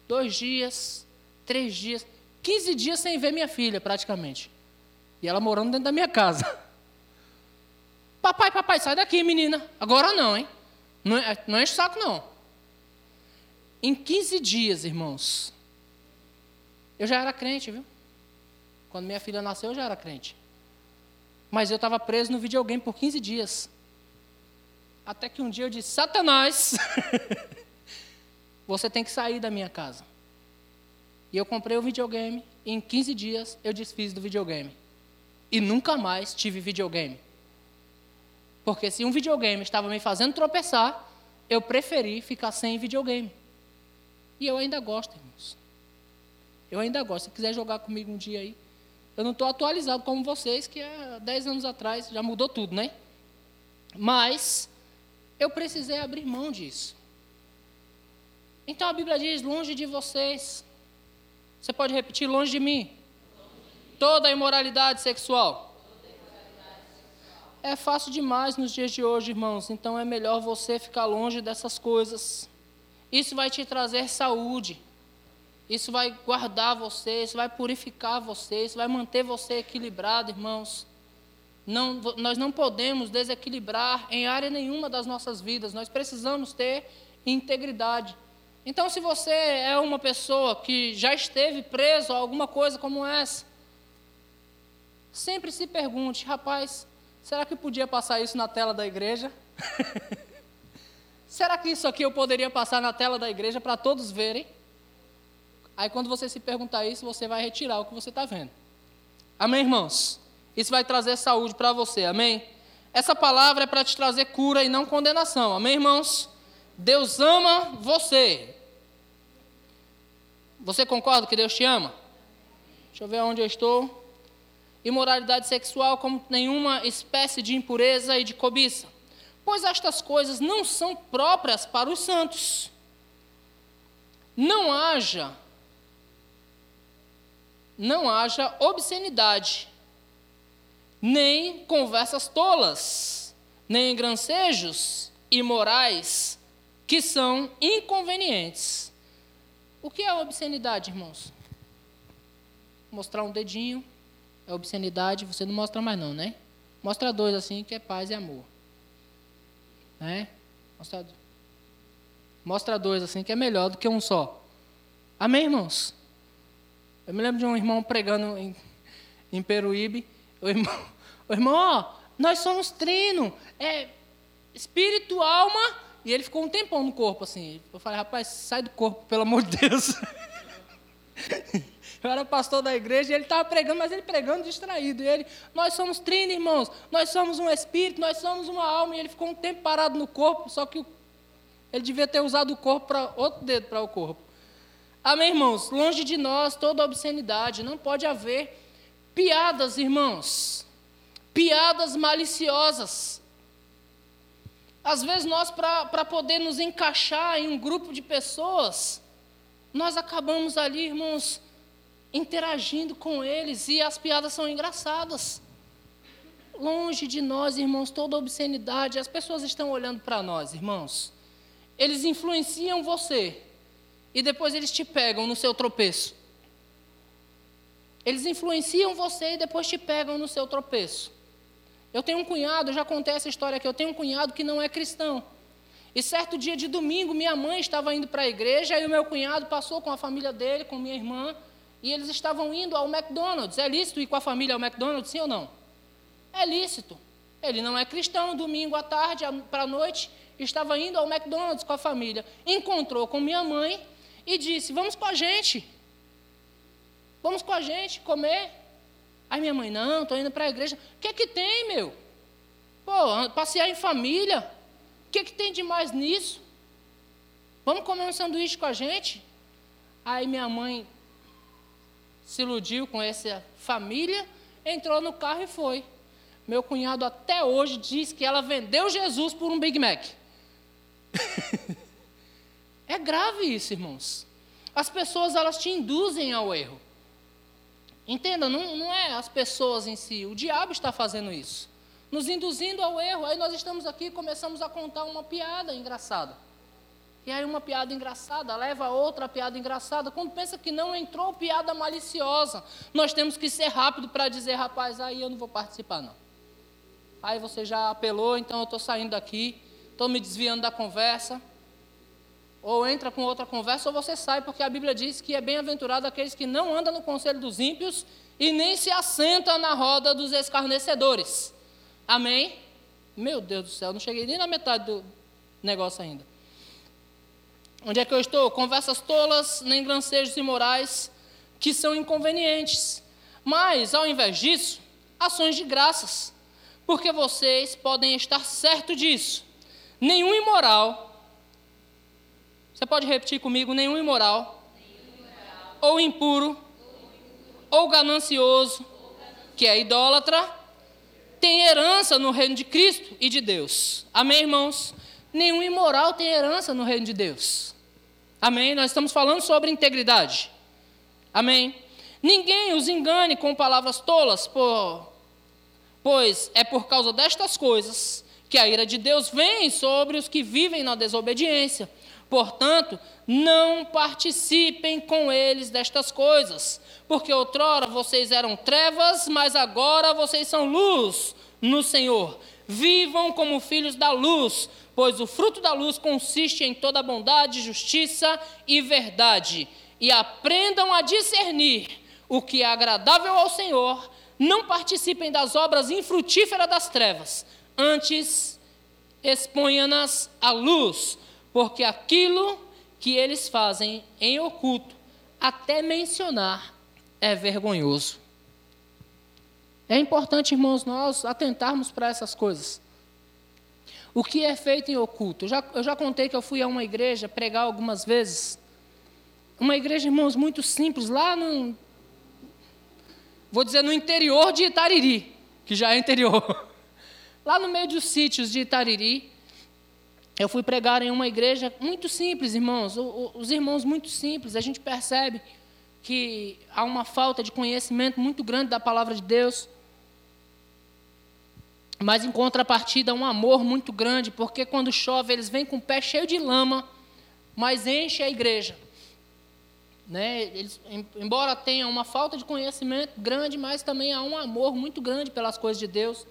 dois dias, três dias, quinze dias sem ver minha filha, praticamente. E ela morando dentro da minha casa. Papai, papai, sai daqui, menina. Agora não, hein? Não, é, não enche o saco, não. Em 15 dias, irmãos, eu já era crente, viu? Quando minha filha nasceu, eu já era crente. Mas eu estava preso no videogame por 15 dias. Até que um dia eu disse: Satanás, você tem que sair da minha casa. E eu comprei o videogame, e em 15 dias eu desfiz do videogame. E nunca mais tive videogame. Porque se um videogame estava me fazendo tropeçar, eu preferi ficar sem videogame. E eu ainda gosto, irmãos. Eu ainda gosto. Se quiser jogar comigo um dia aí, eu não estou atualizado como vocês, que há 10 anos atrás já mudou tudo, né? Mas eu precisei abrir mão disso. Então a Bíblia diz: longe de vocês. Você pode repetir: longe de mim. Toda imoralidade sexual. É fácil demais nos dias de hoje, irmãos. Então é melhor você ficar longe dessas coisas. Isso vai te trazer saúde. Isso vai guardar você, isso vai purificar você, isso vai manter você equilibrado, irmãos. Não, nós não podemos desequilibrar em área nenhuma das nossas vidas, nós precisamos ter integridade. Então, se você é uma pessoa que já esteve preso a alguma coisa como essa, sempre se pergunte: rapaz, será que podia passar isso na tela da igreja? será que isso aqui eu poderia passar na tela da igreja para todos verem? Aí quando você se perguntar isso, você vai retirar o que você está vendo. Amém, irmãos? Isso vai trazer saúde para você, amém? Essa palavra é para te trazer cura e não condenação, amém, irmãos? Deus ama você. Você concorda que Deus te ama? Deixa eu ver onde eu estou. Imoralidade sexual como nenhuma espécie de impureza e de cobiça. Pois estas coisas não são próprias para os santos. Não haja não haja obscenidade, nem conversas tolas, nem grancejos imorais que são inconvenientes. O que é obscenidade, irmãos? Mostrar um dedinho é obscenidade, você não mostra mais não, né? Mostra dois assim, que é paz e amor. Né? Mostra, mostra dois assim, que é melhor do que um só. Amém, irmãos? Eu me lembro de um irmão pregando em, em Peruíbe. O irmão, o irmão, ó, nós somos trino, é espírito, alma, e ele ficou um tempão no corpo assim. Eu falei, rapaz, sai do corpo, pelo amor de Deus. Eu era pastor da igreja e ele estava pregando, mas ele pregando distraído. E ele, nós somos trino, irmãos. Nós somos um espírito, nós somos uma alma. E ele ficou um tempo parado no corpo, só que ele devia ter usado o corpo para outro dedo para o corpo. Amém, irmãos? Longe de nós toda obscenidade. Não pode haver piadas, irmãos. Piadas maliciosas. Às vezes nós, para poder nos encaixar em um grupo de pessoas, nós acabamos ali, irmãos, interagindo com eles e as piadas são engraçadas. Longe de nós, irmãos, toda obscenidade, as pessoas estão olhando para nós, irmãos. Eles influenciam você e depois eles te pegam no seu tropeço. Eles influenciam você e depois te pegam no seu tropeço. Eu tenho um cunhado, já contei essa história aqui, eu tenho um cunhado que não é cristão. E certo dia de domingo, minha mãe estava indo para a igreja e o meu cunhado passou com a família dele, com minha irmã, e eles estavam indo ao McDonald's. É lícito ir com a família ao McDonald's, sim ou não? É lícito. Ele não é cristão, domingo à tarde, para a noite, estava indo ao McDonald's com a família. Encontrou com minha mãe e disse: Vamos com a gente. Vamos com a gente comer. Aí minha mãe, não, estou indo para a igreja. O que é que tem, meu? Pô, passear em família. O que é que tem de mais nisso? Vamos comer um sanduíche com a gente? Aí minha mãe se iludiu com essa família, entrou no carro e foi. Meu cunhado até hoje diz que ela vendeu Jesus por um Big Mac. é grave isso, irmãos. As pessoas elas te induzem ao erro. Entenda, não, não é as pessoas em si, o diabo está fazendo isso, nos induzindo ao erro. Aí nós estamos aqui e começamos a contar uma piada engraçada. E aí uma piada engraçada leva a outra piada engraçada. Quando pensa que não entrou piada maliciosa, nós temos que ser rápido para dizer, rapaz, aí eu não vou participar não. Aí você já apelou, então eu estou saindo daqui, estou me desviando da conversa ou entra com outra conversa, ou você sai, porque a Bíblia diz que é bem-aventurado aqueles que não andam no conselho dos ímpios e nem se assentam na roda dos escarnecedores. Amém? Meu Deus do céu, não cheguei nem na metade do negócio ainda. Onde é que eu estou? Conversas tolas, nem grancejos imorais, que são inconvenientes. Mas, ao invés disso, ações de graças. Porque vocês podem estar certo disso. Nenhum imoral você pode repetir comigo: nenhum imoral, ou impuro, ou ganancioso, ou ganancioso, que é idólatra, tem herança no reino de Cristo e de Deus. Amém, irmãos? Nenhum imoral tem herança no reino de Deus. Amém? Nós estamos falando sobre integridade. Amém? Ninguém os engane com palavras tolas, por, pois é por causa destas coisas que a ira de Deus vem sobre os que vivem na desobediência. Portanto, não participem com eles destas coisas, porque outrora vocês eram trevas, mas agora vocês são luz no Senhor. Vivam como filhos da luz, pois o fruto da luz consiste em toda bondade, justiça e verdade. E aprendam a discernir o que é agradável ao Senhor. Não participem das obras infrutíferas das trevas, antes exponha-nas à luz porque aquilo que eles fazem em oculto, até mencionar, é vergonhoso. É importante, irmãos, nós atentarmos para essas coisas. O que é feito em oculto? Eu já, eu já contei que eu fui a uma igreja pregar algumas vezes. Uma igreja, irmãos, muito simples, lá no. Vou dizer, no interior de Itariri, que já é interior. Lá no meio dos sítios de Itariri, eu fui pregar em uma igreja muito simples, irmãos. Os irmãos muito simples. A gente percebe que há uma falta de conhecimento muito grande da palavra de Deus. Mas em contrapartida, um amor muito grande, porque quando chove eles vêm com o pé cheio de lama, mas enche a igreja. Né? Eles, embora tenha uma falta de conhecimento grande, mas também há um amor muito grande pelas coisas de Deus,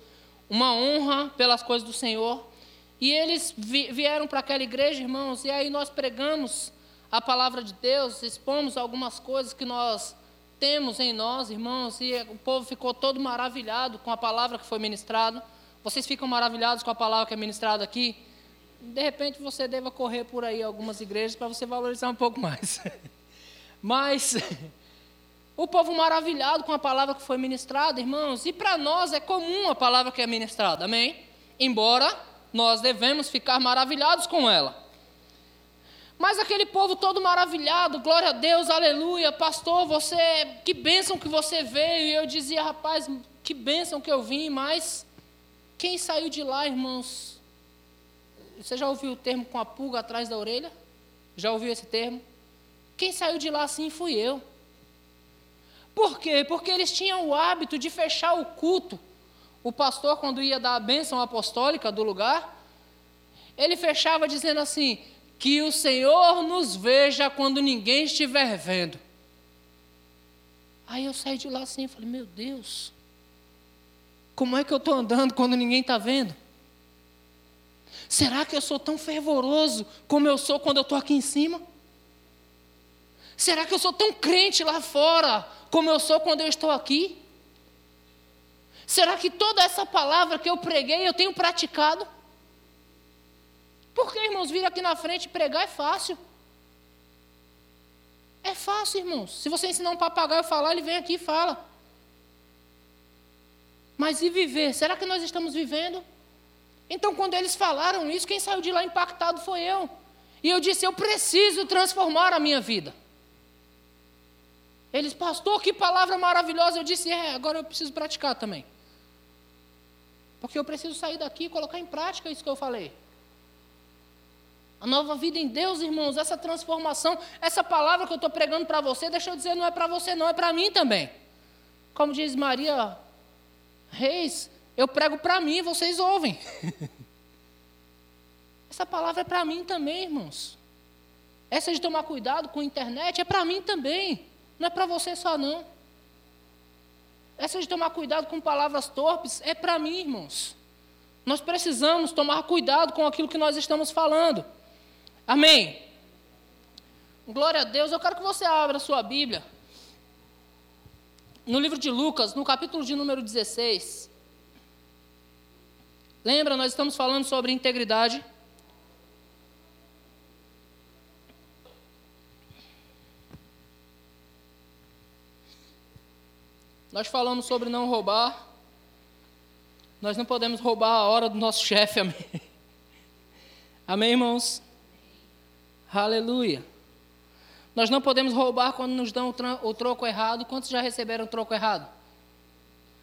uma honra pelas coisas do Senhor. E eles vieram para aquela igreja, irmãos, e aí nós pregamos a palavra de Deus, expomos algumas coisas que nós temos em nós, irmãos, e o povo ficou todo maravilhado com a palavra que foi ministrada. Vocês ficam maravilhados com a palavra que é ministrada aqui? De repente você deva correr por aí algumas igrejas para você valorizar um pouco mais. Mas O povo maravilhado com a palavra que foi ministrada, irmãos, e para nós é comum a palavra que é ministrada, amém? Embora nós devemos ficar maravilhados com ela. Mas aquele povo todo maravilhado, glória a Deus, aleluia, pastor, você, que bênção que você veio. E eu dizia, rapaz, que bênção que eu vim, mas quem saiu de lá, irmãos? Você já ouviu o termo com a pulga atrás da orelha? Já ouviu esse termo? Quem saiu de lá assim fui eu. Por quê? Porque eles tinham o hábito de fechar o culto. O pastor, quando ia dar a bênção apostólica do lugar, ele fechava dizendo assim: Que o Senhor nos veja quando ninguém estiver vendo. Aí eu saí de lá assim e falei: Meu Deus, como é que eu estou andando quando ninguém está vendo? Será que eu sou tão fervoroso como eu sou quando eu estou aqui em cima? Será que eu sou tão crente lá fora como eu sou quando eu estou aqui? Será que toda essa palavra que eu preguei eu tenho praticado? Porque, irmãos, vir aqui na frente pregar é fácil. É fácil, irmãos. Se você ensinar um papagaio a falar, ele vem aqui e fala. Mas e viver? Será que nós estamos vivendo? Então, quando eles falaram isso, quem saiu de lá impactado foi eu. E eu disse: eu preciso transformar a minha vida. Eles, pastor, que palavra maravilhosa. Eu disse: é, agora eu preciso praticar também. Porque eu preciso sair daqui e colocar em prática isso que eu falei. A nova vida em Deus, irmãos, essa transformação, essa palavra que eu estou pregando para você, deixa eu dizer, não é para você, não, é para mim também. Como diz Maria Reis, eu prego para mim, vocês ouvem. Essa palavra é para mim também, irmãos. Essa de tomar cuidado com a internet é para mim também. Não é para você só, não. Essa de tomar cuidado com palavras torpes é para mim, irmãos. Nós precisamos tomar cuidado com aquilo que nós estamos falando. Amém? Glória a Deus. Eu quero que você abra a sua Bíblia. No livro de Lucas, no capítulo de número 16. Lembra, nós estamos falando sobre integridade. Nós falamos sobre não roubar. Nós não podemos roubar a hora do nosso chefe, amém? Amém, irmãos? Aleluia. Nós não podemos roubar quando nos dão o troco errado. Quantos já receberam o troco errado?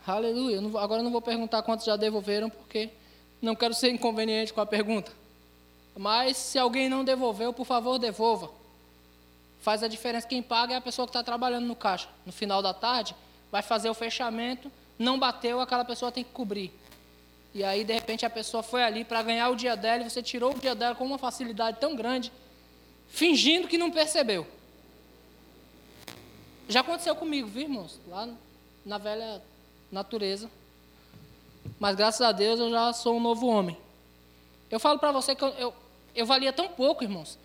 Aleluia. agora não vou perguntar quantos já devolveram, porque não quero ser inconveniente com a pergunta. Mas se alguém não devolveu, por favor, devolva. Faz a diferença. Quem paga é a pessoa que está trabalhando no caixa. No final da tarde, vai fazer o fechamento, não bateu, aquela pessoa tem que cobrir. E aí, de repente, a pessoa foi ali para ganhar o dia dela e você tirou o dia dela com uma facilidade tão grande, fingindo que não percebeu. Já aconteceu comigo, viu, irmãos? Lá na velha natureza. Mas graças a Deus eu já sou um novo homem. Eu falo para você que eu, eu, eu, valia tão pouco, irmãos,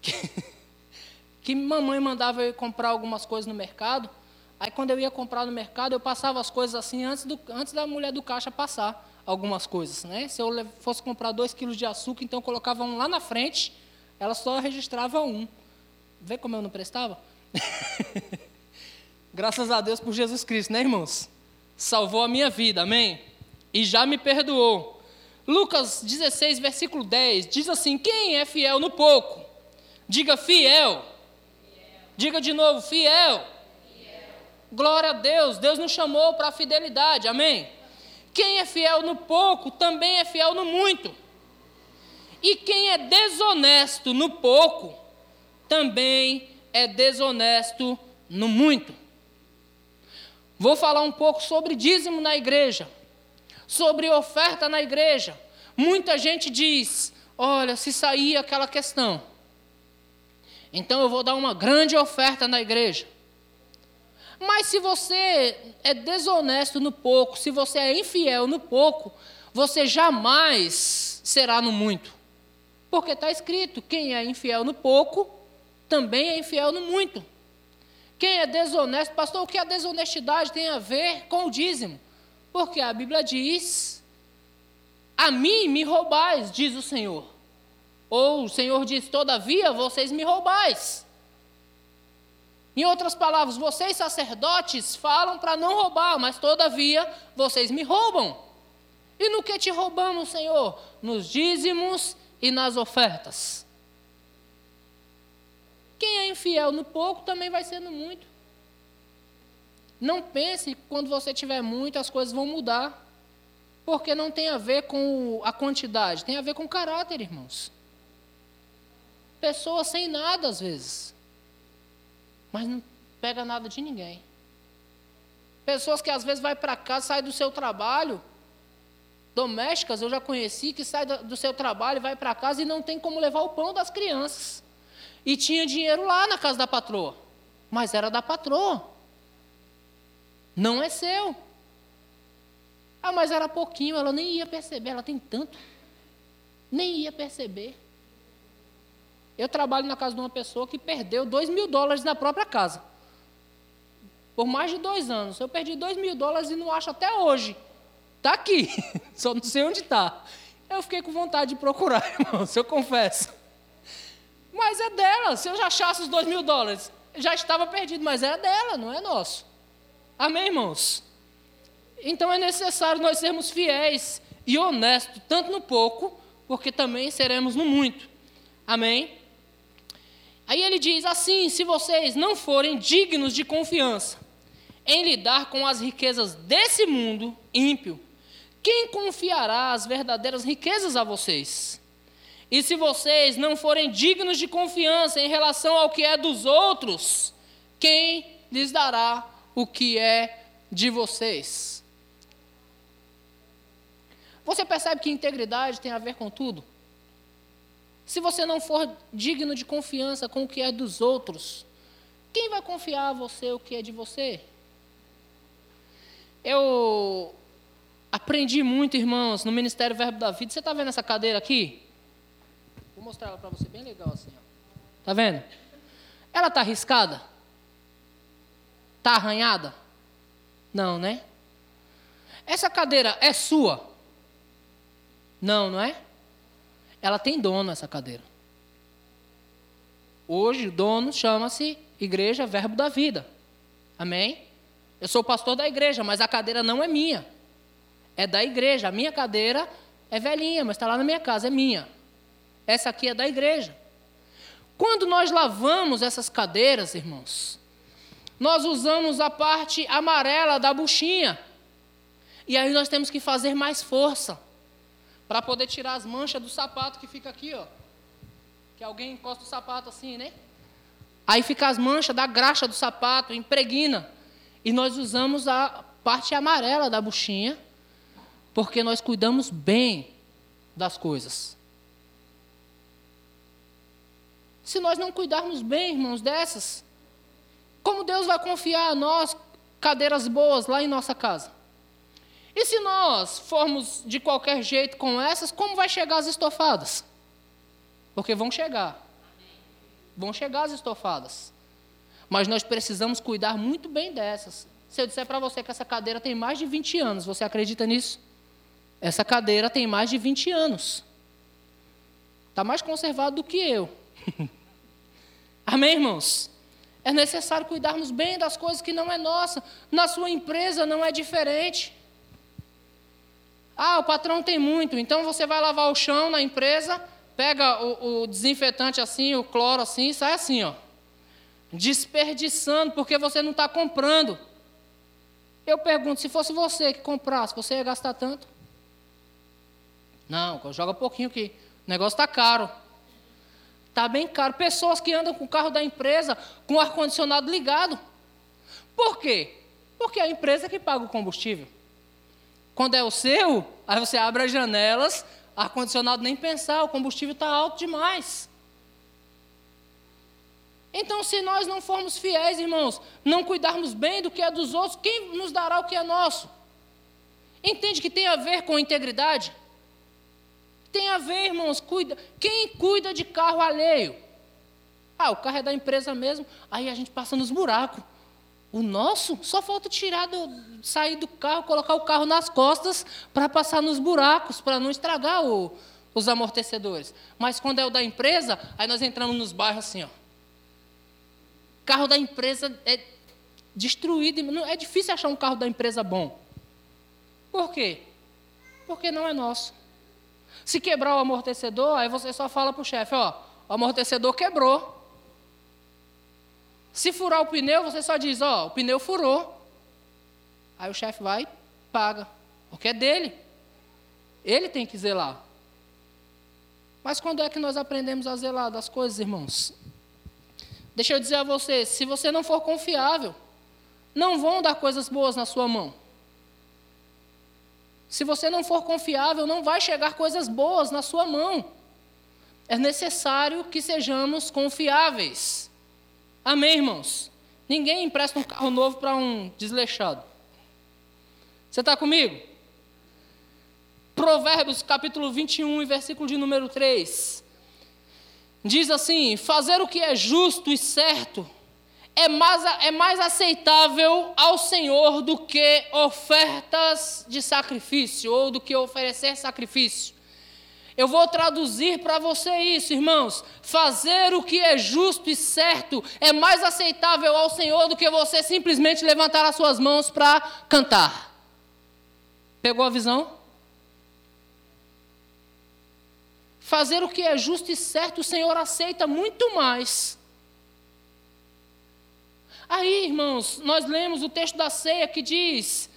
que, que mamãe mandava eu ir comprar algumas coisas no mercado. Aí quando eu ia comprar no mercado, eu passava as coisas assim antes, do, antes da mulher do caixa passar algumas coisas. Né? Se eu fosse comprar dois quilos de açúcar, então eu colocava um lá na frente, ela só registrava um. Vê como eu não prestava? Graças a Deus por Jesus Cristo, né, irmãos? Salvou a minha vida, amém? e já me perdoou. Lucas 16, versículo 10 diz assim: Quem é fiel no pouco? Diga fiel. fiel. Diga de novo, fiel. fiel. Glória a Deus, Deus nos chamou para a fidelidade, amém? Quem é fiel no pouco também é fiel no muito. E quem é desonesto no pouco também é desonesto no muito. Vou falar um pouco sobre dízimo na igreja sobre oferta na igreja. Muita gente diz: olha, se sair aquela questão, então eu vou dar uma grande oferta na igreja. Mas se você é desonesto no pouco, se você é infiel no pouco, você jamais será no muito. Porque está escrito: quem é infiel no pouco, também é infiel no muito. Quem é desonesto, pastor, o que a desonestidade tem a ver com o dízimo? Porque a Bíblia diz: A mim me roubais, diz o Senhor. Ou o Senhor diz: Todavia vocês me roubais. Em outras palavras, vocês sacerdotes falam para não roubar, mas todavia vocês me roubam. E no que te roubamos, Senhor? Nos dízimos e nas ofertas. Quem é infiel no pouco também vai ser no muito. Não pense que quando você tiver muito as coisas vão mudar. Porque não tem a ver com a quantidade, tem a ver com o caráter, irmãos. Pessoas sem nada às vezes, mas não pega nada de ninguém. Pessoas que às vezes vai para casa, sai do seu trabalho, domésticas eu já conheci que sai do seu trabalho, vai para casa e não tem como levar o pão das crianças. E tinha dinheiro lá na casa da patroa, mas era da patroa. Não é seu. Ah, mas era pouquinho, ela nem ia perceber, ela tem tanto. Nem ia perceber. Eu trabalho na casa de uma pessoa que perdeu dois mil dólares na própria casa. Por mais de dois anos. Eu perdi dois mil dólares e não acho até hoje. Está aqui. Só não sei onde está. Eu fiquei com vontade de procurar, irmão, se eu confesso. Mas é dela. Se eu já achasse os dois mil dólares, já estava perdido, mas é dela, não é nosso. Amém, irmãos? Então é necessário nós sermos fiéis e honestos, tanto no pouco, porque também seremos no muito. Amém? Aí ele diz assim: se vocês não forem dignos de confiança em lidar com as riquezas desse mundo ímpio, quem confiará as verdadeiras riquezas a vocês? E se vocês não forem dignos de confiança em relação ao que é dos outros, quem lhes dará o que é de vocês? Você percebe que integridade tem a ver com tudo? Se você não for digno de confiança com o que é dos outros, quem vai confiar a você o que é de você? Eu aprendi muito, irmãos, no Ministério Verbo da Vida. Você está vendo essa cadeira aqui? Vou mostrar ela para você bem legal assim. Está vendo? Ela está arriscada? Está arranhada? Não, né? Essa cadeira é sua? Não, não é? Ela tem dono, essa cadeira. Hoje, o dono chama-se Igreja Verbo da Vida. Amém? Eu sou pastor da igreja, mas a cadeira não é minha. É da igreja. A minha cadeira é velhinha, mas está lá na minha casa, é minha. Essa aqui é da igreja. Quando nós lavamos essas cadeiras, irmãos, nós usamos a parte amarela da buchinha. E aí nós temos que fazer mais força para poder tirar as manchas do sapato que fica aqui, ó. Que alguém encosta o sapato assim, né? Aí fica as manchas da graxa do sapato, impregna. E nós usamos a parte amarela da buchinha, porque nós cuidamos bem das coisas. Se nós não cuidarmos bem, irmãos, dessas, como Deus vai confiar a nós cadeiras boas lá em nossa casa? E se nós formos de qualquer jeito com essas, como vai chegar as estofadas? Porque vão chegar. Vão chegar as estofadas. Mas nós precisamos cuidar muito bem dessas. Se eu disser para você que essa cadeira tem mais de 20 anos, você acredita nisso? Essa cadeira tem mais de 20 anos. Está mais conservado do que eu. Amém, irmãos? É necessário cuidarmos bem das coisas que não é nossa. Na sua empresa não é diferente. Ah, o patrão tem muito, então você vai lavar o chão na empresa, pega o, o desinfetante assim, o cloro assim, sai assim, ó. Desperdiçando, porque você não está comprando. Eu pergunto, se fosse você que comprasse, você ia gastar tanto? Não, joga pouquinho que o negócio está caro. Está bem caro. Pessoas que andam com o carro da empresa com o ar-condicionado ligado. Por quê? Porque é a empresa que paga o combustível. Quando é o seu, aí você abre as janelas, ar-condicionado nem pensar, o combustível está alto demais. Então, se nós não formos fiéis, irmãos, não cuidarmos bem do que é dos outros, quem nos dará o que é nosso? Entende que tem a ver com integridade? Tem a ver, irmãos, cuida. Quem cuida de carro alheio? Ah, o carro é da empresa mesmo, aí a gente passa nos buracos. O nosso, só falta tirar do, sair do carro, colocar o carro nas costas para passar nos buracos, para não estragar o, os amortecedores. Mas quando é o da empresa, aí nós entramos nos bairros assim, ó. Carro da empresa é destruído. É difícil achar um carro da empresa bom. Por quê? Porque não é nosso. Se quebrar o amortecedor, aí você só fala para o chefe, ó, o amortecedor quebrou. Se furar o pneu, você só diz, ó, o pneu furou. Aí o chefe vai, paga, porque é dele. Ele tem que zelar. Mas quando é que nós aprendemos a zelar das coisas, irmãos? Deixa eu dizer a você, se você não for confiável, não vão dar coisas boas na sua mão. Se você não for confiável, não vai chegar coisas boas na sua mão. É necessário que sejamos confiáveis. Amém, irmãos? Ninguém empresta um carro novo para um desleixado. Você está comigo? Provérbios capítulo 21 e versículo de número 3. Diz assim: Fazer o que é justo e certo é mais, é mais aceitável ao Senhor do que ofertas de sacrifício ou do que oferecer sacrifício. Eu vou traduzir para você isso, irmãos. Fazer o que é justo e certo é mais aceitável ao Senhor do que você simplesmente levantar as suas mãos para cantar. Pegou a visão? Fazer o que é justo e certo, o Senhor aceita muito mais Aí, irmãos, nós lemos o texto da ceia que diz: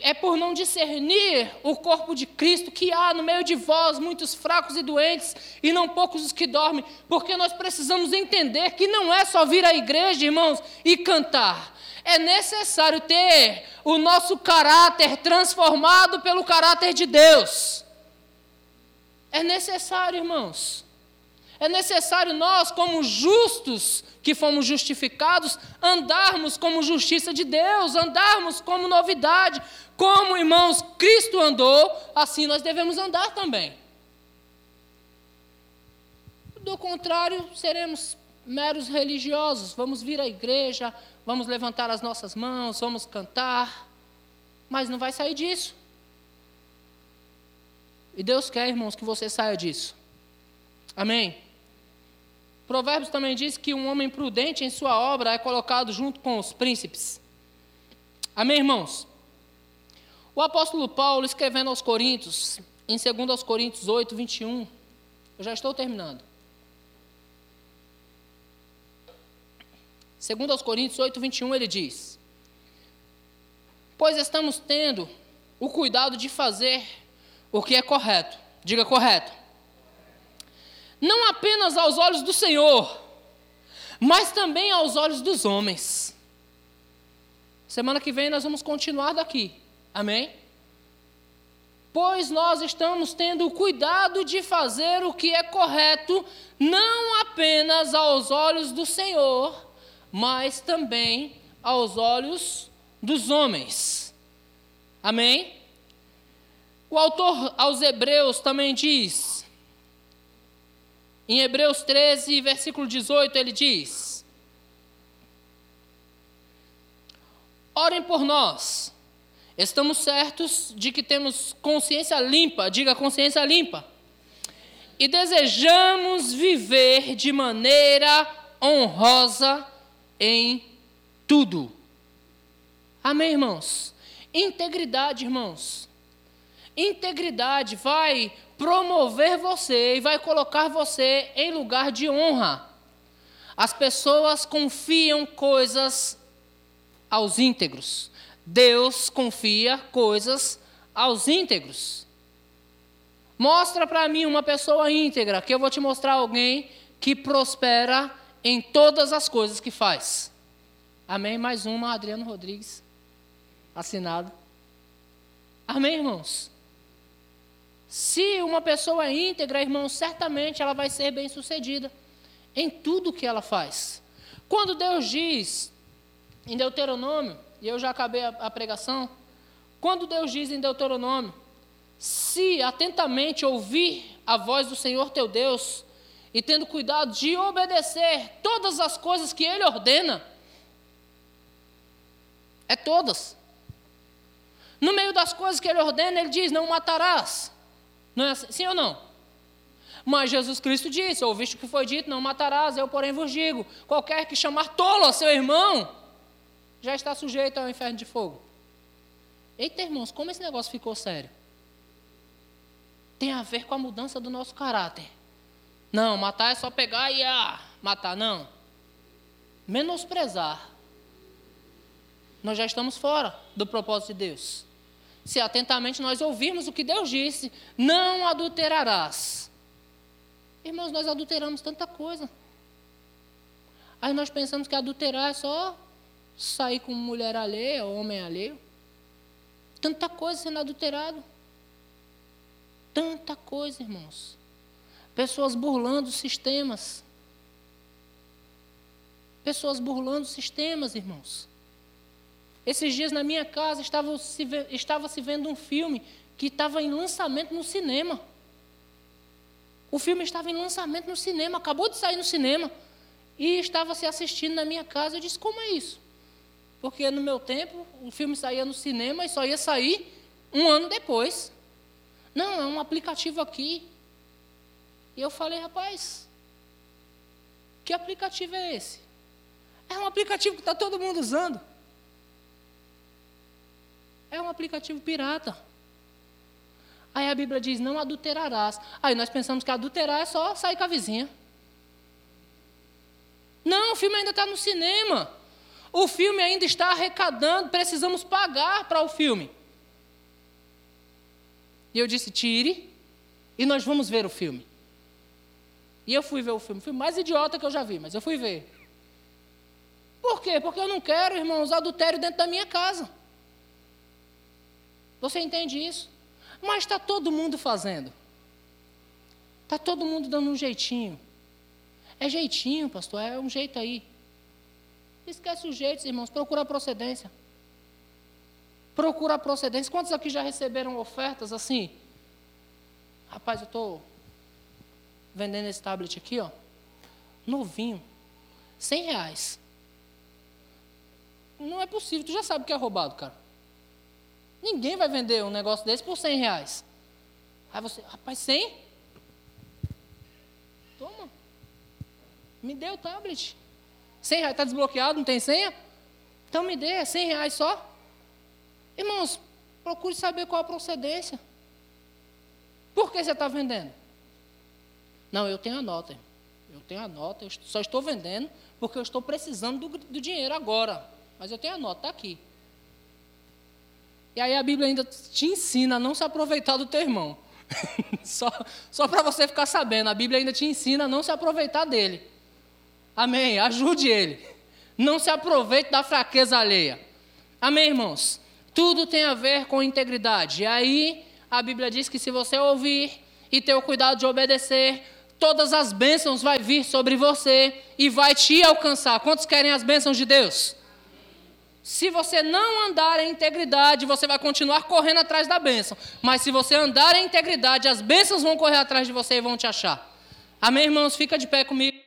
é por não discernir o corpo de Cristo que há no meio de vós muitos fracos e doentes e não poucos os que dormem, porque nós precisamos entender que não é só vir à igreja, irmãos, e cantar. É necessário ter o nosso caráter transformado pelo caráter de Deus. É necessário, irmãos. É necessário nós, como justos que fomos justificados, andarmos como justiça de Deus, andarmos como novidade. Como, irmãos, Cristo andou, assim nós devemos andar também. Do contrário, seremos meros religiosos. Vamos vir à igreja, vamos levantar as nossas mãos, vamos cantar, mas não vai sair disso. E Deus quer, irmãos, que você saia disso. Amém? Provérbios também diz que um homem prudente em sua obra é colocado junto com os príncipes. Amém, irmãos? O apóstolo Paulo, escrevendo aos Coríntios, em 2 Coríntios 8, 21, eu já estou terminando. 2 Coríntios 8, 21, ele diz: Pois estamos tendo o cuidado de fazer o que é correto. Diga correto não apenas aos olhos do Senhor, mas também aos olhos dos homens. Semana que vem nós vamos continuar daqui, amém? Pois nós estamos tendo o cuidado de fazer o que é correto, não apenas aos olhos do Senhor, mas também aos olhos dos homens. Amém? O autor aos Hebreus também diz: em Hebreus 13, versículo 18, ele diz: Orem por nós. Estamos certos de que temos consciência limpa, diga consciência limpa. E desejamos viver de maneira honrosa em tudo. Amém, irmãos? Integridade, irmãos. Integridade vai promover você e vai colocar você em lugar de honra. As pessoas confiam coisas aos íntegros. Deus confia coisas aos íntegros. Mostra para mim uma pessoa íntegra, que eu vou te mostrar alguém que prospera em todas as coisas que faz. Amém? Mais uma, Adriano Rodrigues. Assinado. Amém, irmãos? Se uma pessoa é íntegra, irmão, certamente ela vai ser bem-sucedida em tudo que ela faz. Quando Deus diz em Deuteronômio, e eu já acabei a, a pregação, quando Deus diz em Deuteronômio, se atentamente ouvir a voz do Senhor teu Deus, e tendo cuidado de obedecer todas as coisas que Ele ordena, é todas. No meio das coisas que Ele ordena, Ele diz: Não matarás. Não é assim, sim ou não? Mas Jesus Cristo disse: Ouviste o que foi dito, não matarás, eu, porém, vos digo: qualquer que chamar tolo a seu irmão, já está sujeito ao inferno de fogo. Eita, irmãos, como esse negócio ficou sério? Tem a ver com a mudança do nosso caráter. Não, matar é só pegar e ah, matar, não. Menosprezar. Nós já estamos fora do propósito de Deus. Se atentamente nós ouvirmos o que Deus disse, não adulterarás. Irmãos, nós adulteramos tanta coisa. Aí nós pensamos que adulterar é só sair com mulher alheia, homem alheio. Tanta coisa sendo adulterado. Tanta coisa, irmãos. Pessoas burlando sistemas. Pessoas burlando sistemas, irmãos. Esses dias na minha casa estava se, estava se vendo um filme que estava em lançamento no cinema. O filme estava em lançamento no cinema, acabou de sair no cinema. E estava se assistindo na minha casa. Eu disse: como é isso? Porque no meu tempo, o filme saía no cinema e só ia sair um ano depois. Não, é um aplicativo aqui. E eu falei, rapaz, que aplicativo é esse? É um aplicativo que está todo mundo usando. É um aplicativo pirata. Aí a Bíblia diz: não adulterarás. Aí nós pensamos que adulterar é só sair com a vizinha. Não, o filme ainda está no cinema. O filme ainda está arrecadando, precisamos pagar para o filme. E eu disse: tire, e nós vamos ver o filme. E eu fui ver o filme, o filme mais idiota que eu já vi, mas eu fui ver. Por quê? Porque eu não quero, irmãos, adultério dentro da minha casa. Você entende isso? Mas está todo mundo fazendo. Está todo mundo dando um jeitinho. É jeitinho, pastor, é um jeito aí. Esquece os jeitos, irmãos, procura a procedência. Procura a procedência. Quantos aqui já receberam ofertas assim? Rapaz, eu estou vendendo esse tablet aqui, ó. Novinho. 100 reais. Não é possível, tu já sabe que é roubado, cara. Ninguém vai vender um negócio desse por 100 reais. Aí você, rapaz, 100? Toma. Me dê o tablet. 100 reais, está desbloqueado, não tem senha? Então me dê, é 100 reais só. Irmãos, procure saber qual a procedência. Por que você está vendendo? Não, eu tenho a nota. Eu tenho a nota, eu só estou vendendo porque eu estou precisando do, do dinheiro agora. Mas eu tenho a nota, está aqui. E aí a Bíblia ainda te ensina a não se aproveitar do teu irmão. só só para você ficar sabendo, a Bíblia ainda te ensina a não se aproveitar dele. Amém. Ajude ele. Não se aproveite da fraqueza alheia. Amém, irmãos? Tudo tem a ver com integridade. E aí, a Bíblia diz que se você ouvir e ter o cuidado de obedecer, todas as bênçãos vai vir sobre você e vai te alcançar. Quantos querem as bênçãos de Deus? Se você não andar em integridade, você vai continuar correndo atrás da bênção. Mas se você andar em integridade, as bênçãos vão correr atrás de você e vão te achar. Amém, irmãos? Fica de pé comigo.